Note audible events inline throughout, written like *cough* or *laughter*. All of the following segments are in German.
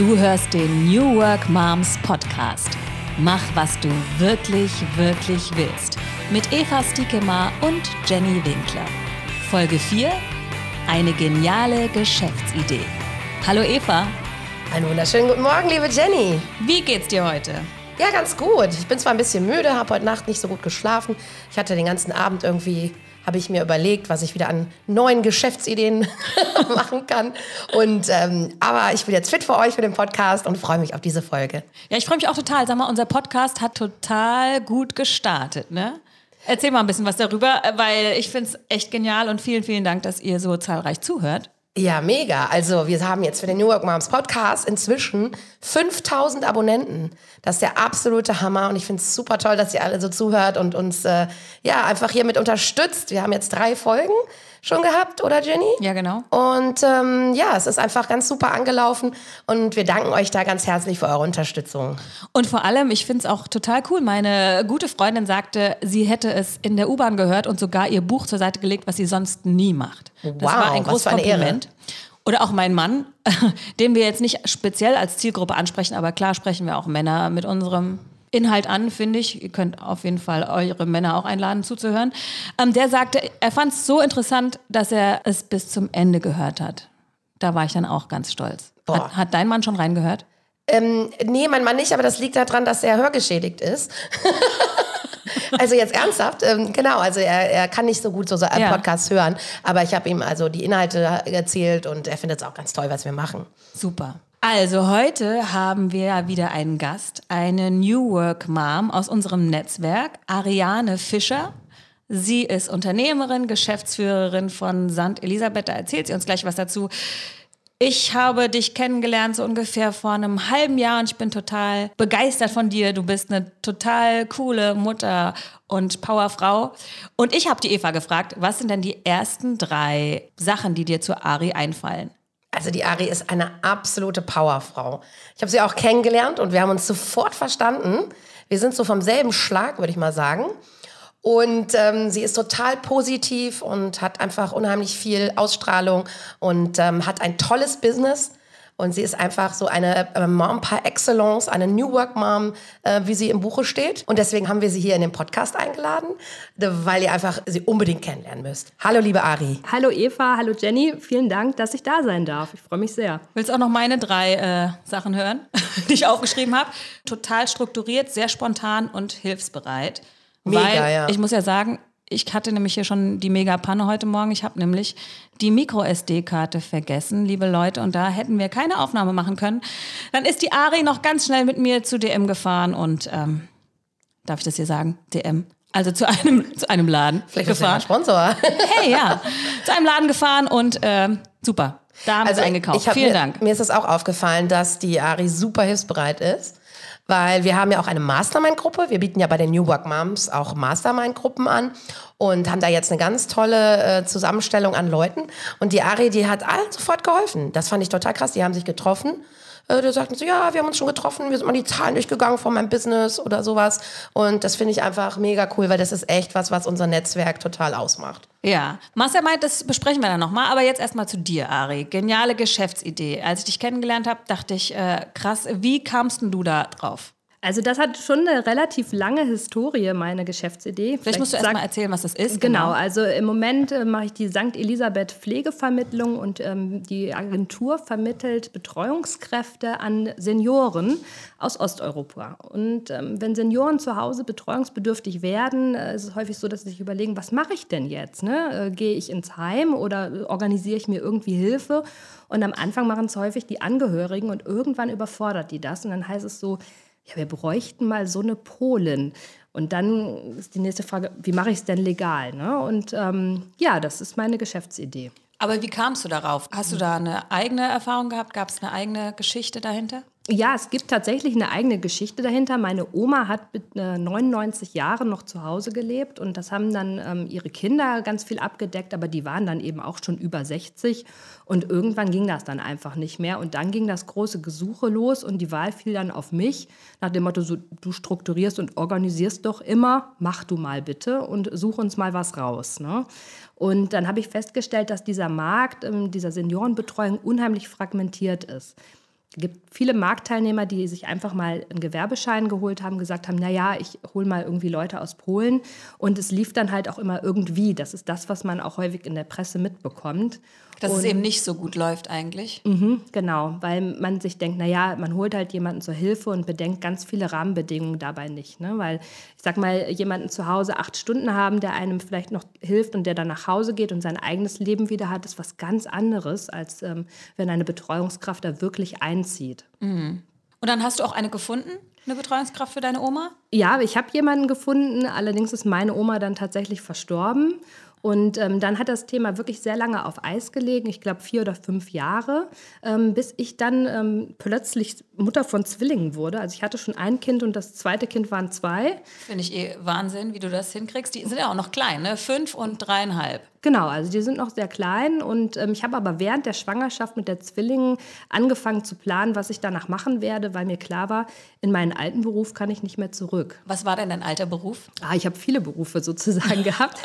Du hörst den New Work Moms Podcast. Mach, was du wirklich, wirklich willst. Mit Eva Stiekemar und Jenny Winkler. Folge 4. Eine geniale Geschäftsidee. Hallo Eva. Einen wunderschönen guten Morgen, liebe Jenny. Wie geht's dir heute? Ja, ganz gut. Ich bin zwar ein bisschen müde, habe heute Nacht nicht so gut geschlafen. Ich hatte den ganzen Abend irgendwie habe ich mir überlegt, was ich wieder an neuen Geschäftsideen *laughs* machen kann. Und ähm, aber ich bin jetzt fit für euch für den Podcast und freue mich auf diese Folge. Ja, ich freue mich auch total. Sag mal, unser Podcast hat total gut gestartet, ne? Erzähl mal ein bisschen was darüber, weil ich finde es echt genial und vielen, vielen Dank, dass ihr so zahlreich zuhört. Ja, mega. Also wir haben jetzt für den New York Moms Podcast inzwischen 5000 Abonnenten. Das ist der absolute Hammer und ich finde es super toll, dass ihr alle so zuhört und uns äh, ja einfach hiermit unterstützt. Wir haben jetzt drei Folgen schon gehabt, oder Jenny? Ja, genau. Und ähm, ja, es ist einfach ganz super angelaufen und wir danken euch da ganz herzlich für eure Unterstützung. Und vor allem, ich finde es auch total cool. Meine gute Freundin sagte, sie hätte es in der U-Bahn gehört und sogar ihr Buch zur Seite gelegt, was sie sonst nie macht. Das wow, war ein großes Kompliment. Ehre. Oder auch mein Mann, *laughs* den wir jetzt nicht speziell als Zielgruppe ansprechen, aber klar sprechen wir auch Männer mit unserem Inhalt an, finde ich. Ihr könnt auf jeden Fall eure Männer auch einladen zuzuhören. Ähm, der sagte, er fand es so interessant, dass er es bis zum Ende gehört hat. Da war ich dann auch ganz stolz. Hat, hat, dein Mann schon reingehört? Ähm, nee, mein Mann nicht, aber das liegt daran, dass er hörgeschädigt ist. *laughs* also jetzt ernsthaft, ähm, genau, also er, er kann nicht so gut so, so einen ja. Podcast hören, aber ich habe ihm also die Inhalte erzählt und er findet es auch ganz toll, was wir machen. Super. Also heute haben wir wieder einen Gast, eine New Work Mom aus unserem Netzwerk, Ariane Fischer. Sie ist Unternehmerin, Geschäftsführerin von St. Elisabeth. Da erzählt sie uns gleich was dazu. Ich habe dich kennengelernt so ungefähr vor einem halben Jahr und ich bin total begeistert von dir. Du bist eine total coole Mutter und Powerfrau. Und ich habe die Eva gefragt, was sind denn die ersten drei Sachen, die dir zu Ari einfallen? Also die Ari ist eine absolute Powerfrau. Ich habe sie auch kennengelernt und wir haben uns sofort verstanden. Wir sind so vom selben Schlag, würde ich mal sagen. Und ähm, sie ist total positiv und hat einfach unheimlich viel Ausstrahlung und ähm, hat ein tolles Business. Und sie ist einfach so eine äh, Mom par excellence, eine New Work Mom, äh, wie sie im Buche steht. Und deswegen haben wir sie hier in den Podcast eingeladen, weil ihr einfach sie unbedingt kennenlernen müsst. Hallo, liebe Ari. Hallo, Eva. Hallo, Jenny. Vielen Dank, dass ich da sein darf. Ich freue mich sehr. Willst du auch noch meine drei äh, Sachen hören, *laughs* die ich aufgeschrieben habe? Total strukturiert, sehr spontan und hilfsbereit. Mega, weil, ja. Ich muss ja sagen, ich hatte nämlich hier schon die Mega-Panne heute Morgen. Ich habe nämlich die Micro-SD-Karte vergessen, liebe Leute, und da hätten wir keine Aufnahme machen können. Dann ist die Ari noch ganz schnell mit mir zu DM gefahren und ähm, darf ich das hier sagen? DM. Also zu einem, zu einem Laden Vielleicht gefahren. Ist Sponsor. Hey, ja. Zu einem Laden gefahren und äh, super. Da haben also, wir eingekauft. Vielen mir, Dank. Mir ist es auch aufgefallen, dass die Ari super hilfsbereit ist weil wir haben ja auch eine Mastermind-Gruppe. Wir bieten ja bei den New Work Moms auch Mastermind-Gruppen an und haben da jetzt eine ganz tolle äh, Zusammenstellung an Leuten. Und die Ari, die hat allen sofort geholfen. Das fand ich total krass. Die haben sich getroffen äh, die sagten so, ja, wir haben uns schon getroffen, wir sind mal die Zahlen durchgegangen von meinem Business oder sowas. Und das finde ich einfach mega cool, weil das ist echt was, was unser Netzwerk total ausmacht. Ja, Mastermind, das besprechen wir dann nochmal. Aber jetzt erstmal zu dir, Ari. Geniale Geschäftsidee. Als ich dich kennengelernt habe, dachte ich, äh, krass, wie kamst du da drauf? Also das hat schon eine relativ lange Historie, meine Geschäftsidee. Vielleicht, Vielleicht musst du erst mal erzählen, was das ist. Genau, genau. also im Moment äh, mache ich die St. Elisabeth Pflegevermittlung und ähm, die Agentur vermittelt Betreuungskräfte an Senioren aus Osteuropa. Und ähm, wenn Senioren zu Hause betreuungsbedürftig werden, äh, ist es häufig so, dass sie sich überlegen, was mache ich denn jetzt? Ne? Äh, gehe ich ins Heim oder organisiere ich mir irgendwie Hilfe? Und am Anfang machen es häufig die Angehörigen und irgendwann überfordert die das. Und dann heißt es so, ja, wir bräuchten mal so eine Polin. Und dann ist die nächste Frage, wie mache ich es denn legal? Ne? Und ähm, ja, das ist meine Geschäftsidee. Aber wie kamst du darauf? Hast du da eine eigene Erfahrung gehabt? Gab es eine eigene Geschichte dahinter? Ja, es gibt tatsächlich eine eigene Geschichte dahinter. Meine Oma hat mit 99 äh, Jahren noch zu Hause gelebt und das haben dann ähm, ihre Kinder ganz viel abgedeckt, aber die waren dann eben auch schon über 60 und irgendwann ging das dann einfach nicht mehr und dann ging das große Gesuche los und die Wahl fiel dann auf mich nach dem Motto, so, du strukturierst und organisierst doch immer, mach du mal bitte und such uns mal was raus. Ne? Und dann habe ich festgestellt, dass dieser Markt ähm, dieser Seniorenbetreuung unheimlich fragmentiert ist. Es gibt viele Marktteilnehmer, die sich einfach mal einen Gewerbeschein geholt haben, gesagt haben, naja, ich hole mal irgendwie Leute aus Polen. Und es lief dann halt auch immer irgendwie. Das ist das, was man auch häufig in der Presse mitbekommt. Dass und, es eben nicht so gut läuft eigentlich. Mhm, genau, weil man sich denkt, naja, man holt halt jemanden zur Hilfe und bedenkt ganz viele Rahmenbedingungen dabei nicht. Ne? Weil ich sag mal, jemanden zu Hause acht Stunden haben, der einem vielleicht noch hilft und der dann nach Hause geht und sein eigenes Leben wieder hat, ist was ganz anderes, als ähm, wenn eine Betreuungskraft da wirklich einzieht. Mhm. Und dann hast du auch eine gefunden? Eine Betreuungskraft für deine Oma? Ja, ich habe jemanden gefunden. Allerdings ist meine Oma dann tatsächlich verstorben. Und ähm, dann hat das Thema wirklich sehr lange auf Eis gelegen, ich glaube vier oder fünf Jahre, ähm, bis ich dann ähm, plötzlich Mutter von Zwillingen wurde. Also ich hatte schon ein Kind und das zweite Kind waren zwei. Finde ich eh Wahnsinn, wie du das hinkriegst. Die sind ja auch noch klein, ne? Fünf und dreieinhalb. Genau, also die sind noch sehr klein und ähm, ich habe aber während der Schwangerschaft mit der Zwillingen angefangen zu planen, was ich danach machen werde, weil mir klar war, in meinen alten Beruf kann ich nicht mehr zurück. Was war denn dein alter Beruf? Ah, ich habe viele Berufe sozusagen *laughs* gehabt.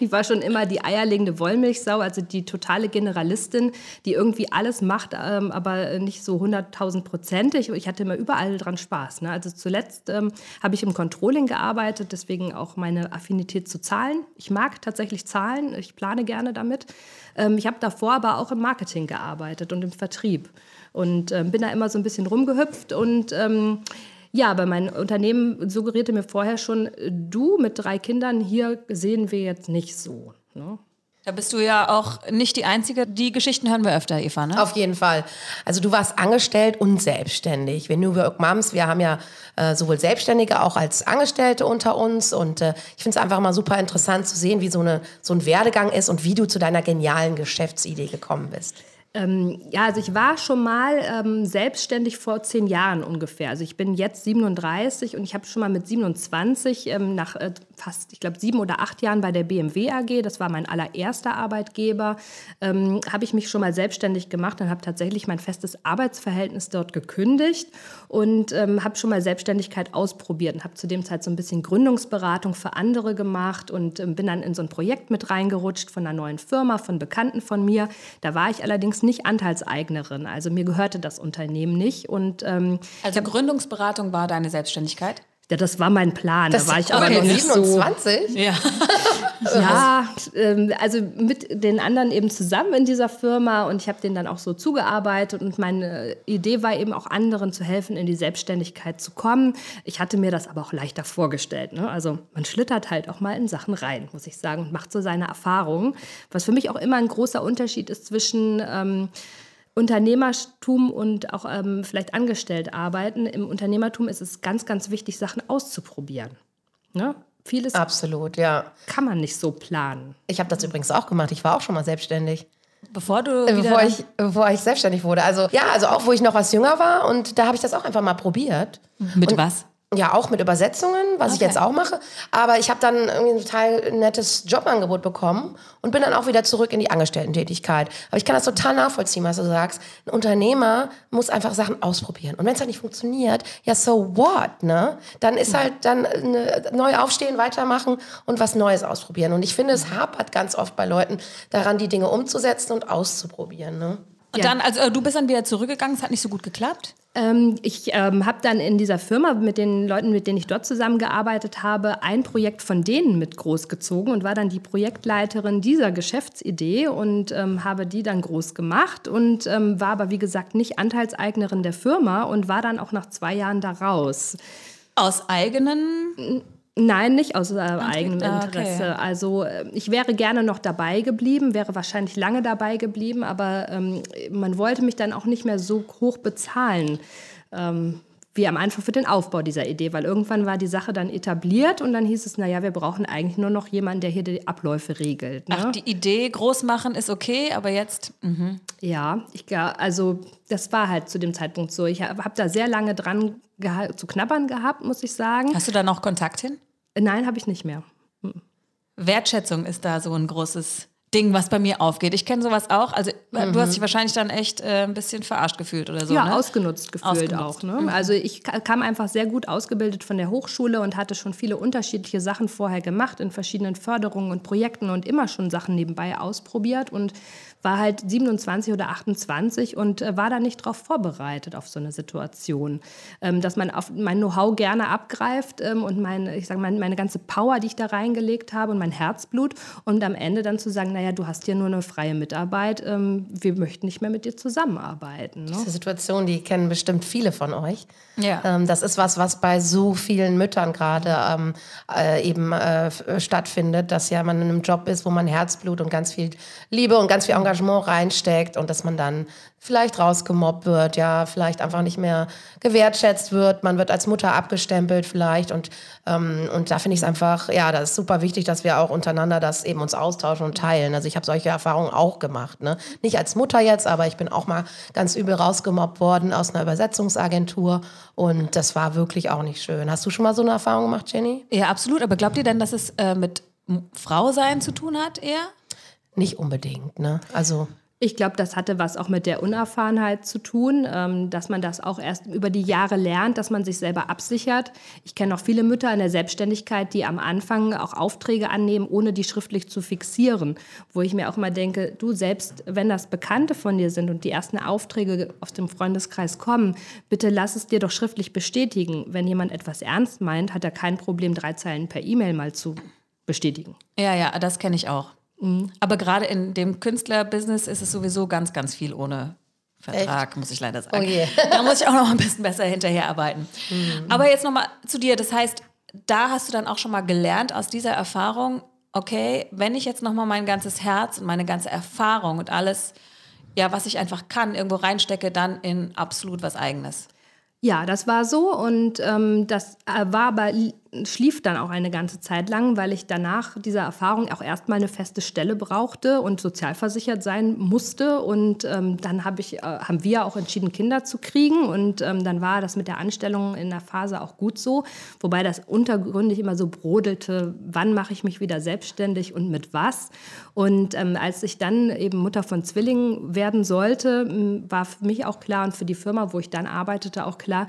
ich war schon immer die eierlegende Wollmilchsau, also die totale Generalistin, die irgendwie alles macht, ähm, aber nicht so 100.000 Prozentig. Ich hatte immer überall dran Spaß. Ne? Also zuletzt ähm, habe ich im Controlling gearbeitet, deswegen auch meine Affinität zu Zahlen. Ich mag tatsächlich Zahlen ich plane gerne damit. Ähm, ich habe davor aber auch im Marketing gearbeitet und im Vertrieb und ähm, bin da immer so ein bisschen rumgehüpft und ähm, ja, aber mein Unternehmen suggerierte mir vorher schon, du mit drei Kindern hier sehen wir jetzt nicht so. Ne? Da bist du ja auch nicht die Einzige. Die Geschichten hören wir öfter, Eva, ne? Auf jeden Fall. Also du warst angestellt und selbstständig. Wir New Work Moms, wir haben ja äh, sowohl Selbstständige auch als Angestellte unter uns. Und äh, ich finde es einfach mal super interessant zu sehen, wie so, eine, so ein Werdegang ist und wie du zu deiner genialen Geschäftsidee gekommen bist. Ähm, ja, also ich war schon mal ähm, selbstständig vor zehn Jahren ungefähr. Also ich bin jetzt 37 und ich habe schon mal mit 27 ähm, nach äh, fast, ich glaube, sieben oder acht Jahren bei der BMW AG, das war mein allererster Arbeitgeber, ähm, habe ich mich schon mal selbstständig gemacht und habe tatsächlich mein festes Arbeitsverhältnis dort gekündigt und ähm, habe schon mal Selbstständigkeit ausprobiert und habe zu dem Zeit so ein bisschen Gründungsberatung für andere gemacht und ähm, bin dann in so ein Projekt mit reingerutscht von einer neuen Firma, von Bekannten von mir. Da war ich allerdings nicht Anteilseignerin. Also mir gehörte das Unternehmen nicht. Und, ähm, also Gründungsberatung war deine Selbstständigkeit? Ja, das war mein Plan. Das da war ich aber noch nicht 27? so. Ja, *laughs* ja ähm, also mit den anderen eben zusammen in dieser Firma und ich habe denen dann auch so zugearbeitet und meine Idee war eben auch anderen zu helfen, in die Selbstständigkeit zu kommen. Ich hatte mir das aber auch leichter vorgestellt. Ne? Also man schlittert halt auch mal in Sachen rein, muss ich sagen, und macht so seine Erfahrungen. Was für mich auch immer ein großer Unterschied ist zwischen ähm, Unternehmertum und auch ähm, vielleicht angestellt arbeiten. Im Unternehmertum ist es ganz, ganz wichtig, Sachen auszuprobieren. Ne? Vieles Absolut, ja. kann man nicht so planen. Ich habe das übrigens auch gemacht. Ich war auch schon mal selbstständig. Bevor du äh, bevor ich, bevor ich selbstständig wurde. Also ja, also auch wo ich noch was jünger war und da habe ich das auch einfach mal probiert. Mit und, was? Ja, auch mit Übersetzungen, was okay. ich jetzt auch mache. Aber ich habe dann irgendwie ein total nettes Jobangebot bekommen und bin dann auch wieder zurück in die Angestellten-Tätigkeit. Aber ich kann das total nachvollziehen, was du sagst. Ein Unternehmer muss einfach Sachen ausprobieren. Und wenn es halt nicht funktioniert, ja, so what, ne? Dann ist halt dann eine, neu aufstehen, weitermachen und was Neues ausprobieren. Und ich finde, es hapert ganz oft bei Leuten daran, die Dinge umzusetzen und auszuprobieren, ne? Und ja. dann, also äh, du bist dann wieder zurückgegangen, es hat nicht so gut geklappt? Ähm, ich ähm, habe dann in dieser Firma mit den Leuten, mit denen ich dort zusammengearbeitet habe, ein Projekt von denen mit großgezogen und war dann die Projektleiterin dieser Geschäftsidee und ähm, habe die dann groß gemacht und ähm, war aber wie gesagt nicht Anteilseignerin der Firma und war dann auch nach zwei Jahren da raus. Aus eigenen Nein, nicht aus äh, eigenem ah, Interesse. Okay. Also äh, ich wäre gerne noch dabei geblieben, wäre wahrscheinlich lange dabei geblieben, aber ähm, man wollte mich dann auch nicht mehr so hoch bezahlen. Ähm, wie am Anfang für den Aufbau dieser Idee, weil irgendwann war die Sache dann etabliert und dann hieß es, naja, wir brauchen eigentlich nur noch jemanden, der hier die Abläufe regelt. Ne? Ach, die Idee groß machen ist okay, aber jetzt. Mh. Ja, ich also das war halt zu dem Zeitpunkt so. Ich habe da sehr lange dran zu knabbern gehabt, muss ich sagen. Hast du da noch Kontakt hin? Nein, habe ich nicht mehr. Hm. Wertschätzung ist da so ein großes Ding, was bei mir aufgeht. Ich kenne sowas auch. Also mhm. du hast dich wahrscheinlich dann echt äh, ein bisschen verarscht gefühlt oder so. Ja, ne? ausgenutzt gefühlt ausgenutzt. auch. Ne? Mhm. Also ich kam einfach sehr gut ausgebildet von der Hochschule und hatte schon viele unterschiedliche Sachen vorher gemacht in verschiedenen Förderungen und Projekten und immer schon Sachen nebenbei ausprobiert und war halt 27 oder 28 und äh, war da nicht drauf vorbereitet auf so eine Situation. Ähm, dass man auf mein Know-how gerne abgreift ähm, und mein, ich sag, mein, meine ganze Power, die ich da reingelegt habe und mein Herzblut und am Ende dann zu sagen, naja, du hast hier nur eine freie Mitarbeit, ähm, wir möchten nicht mehr mit dir zusammenarbeiten. Ne? Diese Situation, die kennen bestimmt viele von euch. Ja. Das ist was, was bei so vielen Müttern gerade äh, eben äh, stattfindet, dass ja man in einem Job ist, wo man Herzblut und ganz viel Liebe und ganz viel Engagement reinsteckt und dass man dann vielleicht rausgemobbt wird, ja, vielleicht einfach nicht mehr gewertschätzt wird, man wird als Mutter abgestempelt vielleicht und, ähm, und da finde ich es einfach, ja, das ist super wichtig, dass wir auch untereinander das eben uns austauschen und teilen. Also ich habe solche Erfahrungen auch gemacht, ne? Nicht als Mutter jetzt, aber ich bin auch mal ganz übel rausgemobbt worden aus einer Übersetzungsagentur und das war wirklich auch nicht schön. Hast du schon mal so eine Erfahrung gemacht, Jenny? Ja, absolut. Aber glaubt ihr denn, dass es äh, mit Frau sein zu tun hat eher? Nicht unbedingt, ne? Also Ich glaube, das hatte was auch mit der Unerfahrenheit zu tun, ähm, dass man das auch erst über die Jahre lernt, dass man sich selber absichert. Ich kenne auch viele Mütter in der Selbstständigkeit, die am Anfang auch Aufträge annehmen, ohne die schriftlich zu fixieren. Wo ich mir auch mal denke, du selbst, wenn das Bekannte von dir sind und die ersten Aufträge aus dem Freundeskreis kommen, bitte lass es dir doch schriftlich bestätigen. Wenn jemand etwas ernst meint, hat er kein Problem, drei Zeilen per E-Mail mal zu bestätigen. Ja, ja, das kenne ich auch. Aber gerade in dem Künstlerbusiness ist es sowieso ganz, ganz viel ohne Vertrag, muss ich leider sagen. Oh je. *laughs* Da muss ich auch noch ein bisschen besser hinterherarbeiten. Aber jetzt nochmal zu dir. Das heißt, da hast du dann auch schon mal gelernt aus dieser Erfahrung, okay, wenn ich jetzt nochmal mein ganzes Herz und meine ganze Erfahrung und alles, ja, was ich einfach kann, irgendwo reinstecke, dann in absolut was Eigenes. Ja, das war so und ähm, das äh, war aber schlief dann auch eine ganze Zeit lang, weil ich danach dieser Erfahrung auch erstmal eine feste Stelle brauchte und sozialversichert sein musste. Und ähm, dann hab ich, äh, haben wir auch entschieden, Kinder zu kriegen. Und ähm, dann war das mit der Anstellung in der Phase auch gut so. Wobei das untergründig immer so brodelte, wann mache ich mich wieder selbstständig und mit was. Und ähm, als ich dann eben Mutter von Zwillingen werden sollte, war für mich auch klar und für die Firma, wo ich dann arbeitete, auch klar,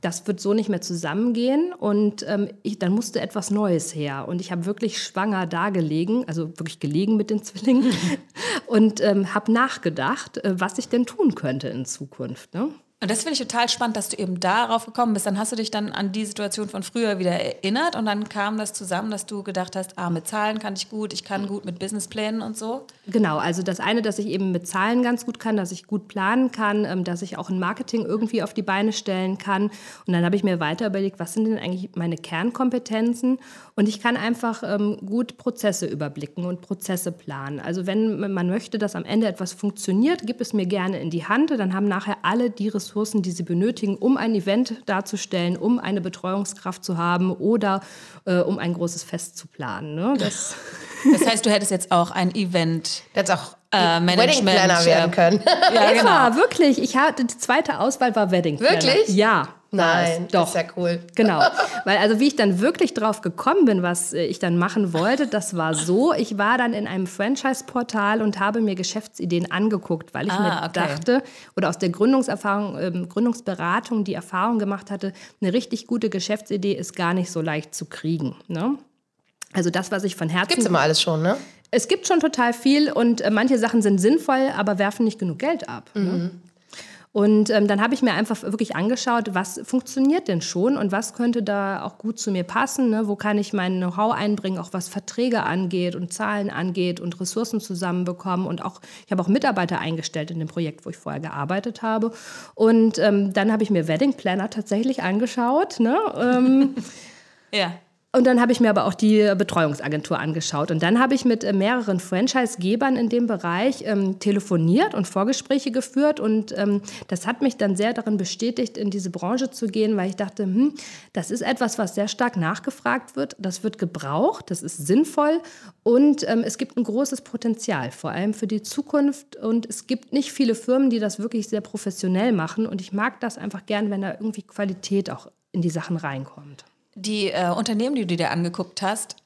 das wird so nicht mehr zusammengehen und ähm, ich, dann musste etwas Neues her. Und ich habe wirklich schwanger da gelegen, also wirklich gelegen mit den Zwillingen *laughs* und ähm, habe nachgedacht, äh, was ich denn tun könnte in Zukunft. Ne? Und das finde ich total spannend, dass du eben darauf gekommen bist. Dann hast du dich dann an die Situation von früher wieder erinnert und dann kam das zusammen, dass du gedacht hast, ah, mit Zahlen kann ich gut, ich kann gut mit Businessplänen und so. Genau, also das eine, dass ich eben mit Zahlen ganz gut kann, dass ich gut planen kann, ähm, dass ich auch ein Marketing irgendwie auf die Beine stellen kann. Und dann habe ich mir weiter überlegt, was sind denn eigentlich meine Kernkompetenzen? Und ich kann einfach ähm, gut Prozesse überblicken und Prozesse planen. Also wenn man möchte, dass am Ende etwas funktioniert, gib es mir gerne in die Hand. Dann haben nachher alle die Ressourcen, die sie benötigen, um ein Event darzustellen, um eine Betreuungskraft zu haben oder äh, um ein großes Fest zu planen. Ne? Das *laughs* Das heißt, du hättest jetzt auch ein Event. Jetzt auch Äh, Management, Wedding Planner werden äh, können. *laughs* Ja, Eva, wirklich. Ich hatte die zweite Auswahl war Wedding Planner. Wirklich? Ja. Nein, es. doch. das ist ja cool. *laughs* Genau, weil also wie ich dann wirklich drauf gekommen bin, was äh, ich dann machen wollte, das war so, ich war dann in einem Franchise-Portal und habe mir Geschäftsideen angeguckt, weil ich Ah, mir okay. dachte oder aus der Gründungserfahrung, ähm, Gründungsberatung die Erfahrung gemacht hatte, eine richtig gute Geschäftsidee ist gar nicht so leicht zu kriegen. Ne? Also das, was ich von Herzen... Gibt's immer alles schon, ne? Es gibt schon total viel und äh, manche Sachen sind sinnvoll, aber werfen nicht genug Geld ab. Ne? Und ähm, dann habe ich mir einfach wirklich angeschaut, was funktioniert denn schon und was könnte da auch gut zu mir passen. Ne? Wo kann ich mein Know-how einbringen, auch was Verträge angeht und Zahlen angeht und Ressourcen zusammenbekommen. Und auch, ich habe auch Mitarbeiter eingestellt in dem Projekt, wo ich vorher gearbeitet habe. Und ähm, dann habe ich mir Wedding Planner tatsächlich angeschaut. Ne? Ähm, *laughs* Ja. Und dann habe ich mir aber auch die Betreuungsagentur angeschaut. Und dann habe ich mit äh, mehreren Franchise-Gebern in dem Bereich ähm, telefoniert und Vorgespräche geführt. Und ähm, das hat mich dann sehr darin bestätigt, in diese Branche zu gehen, weil ich dachte, hm, das ist etwas, was sehr stark nachgefragt wird. Das wird gebraucht, das ist sinnvoll und ähm, es gibt ein großes Potenzial, vor allem für die Zukunft. Und es gibt nicht viele Firmen, die das wirklich sehr professionell machen. Und ich mag das einfach gern, wenn da irgendwie Qualität auch in die Sachen reinkommt. Die äh, Unternehmen, die du dir angeguckt hast,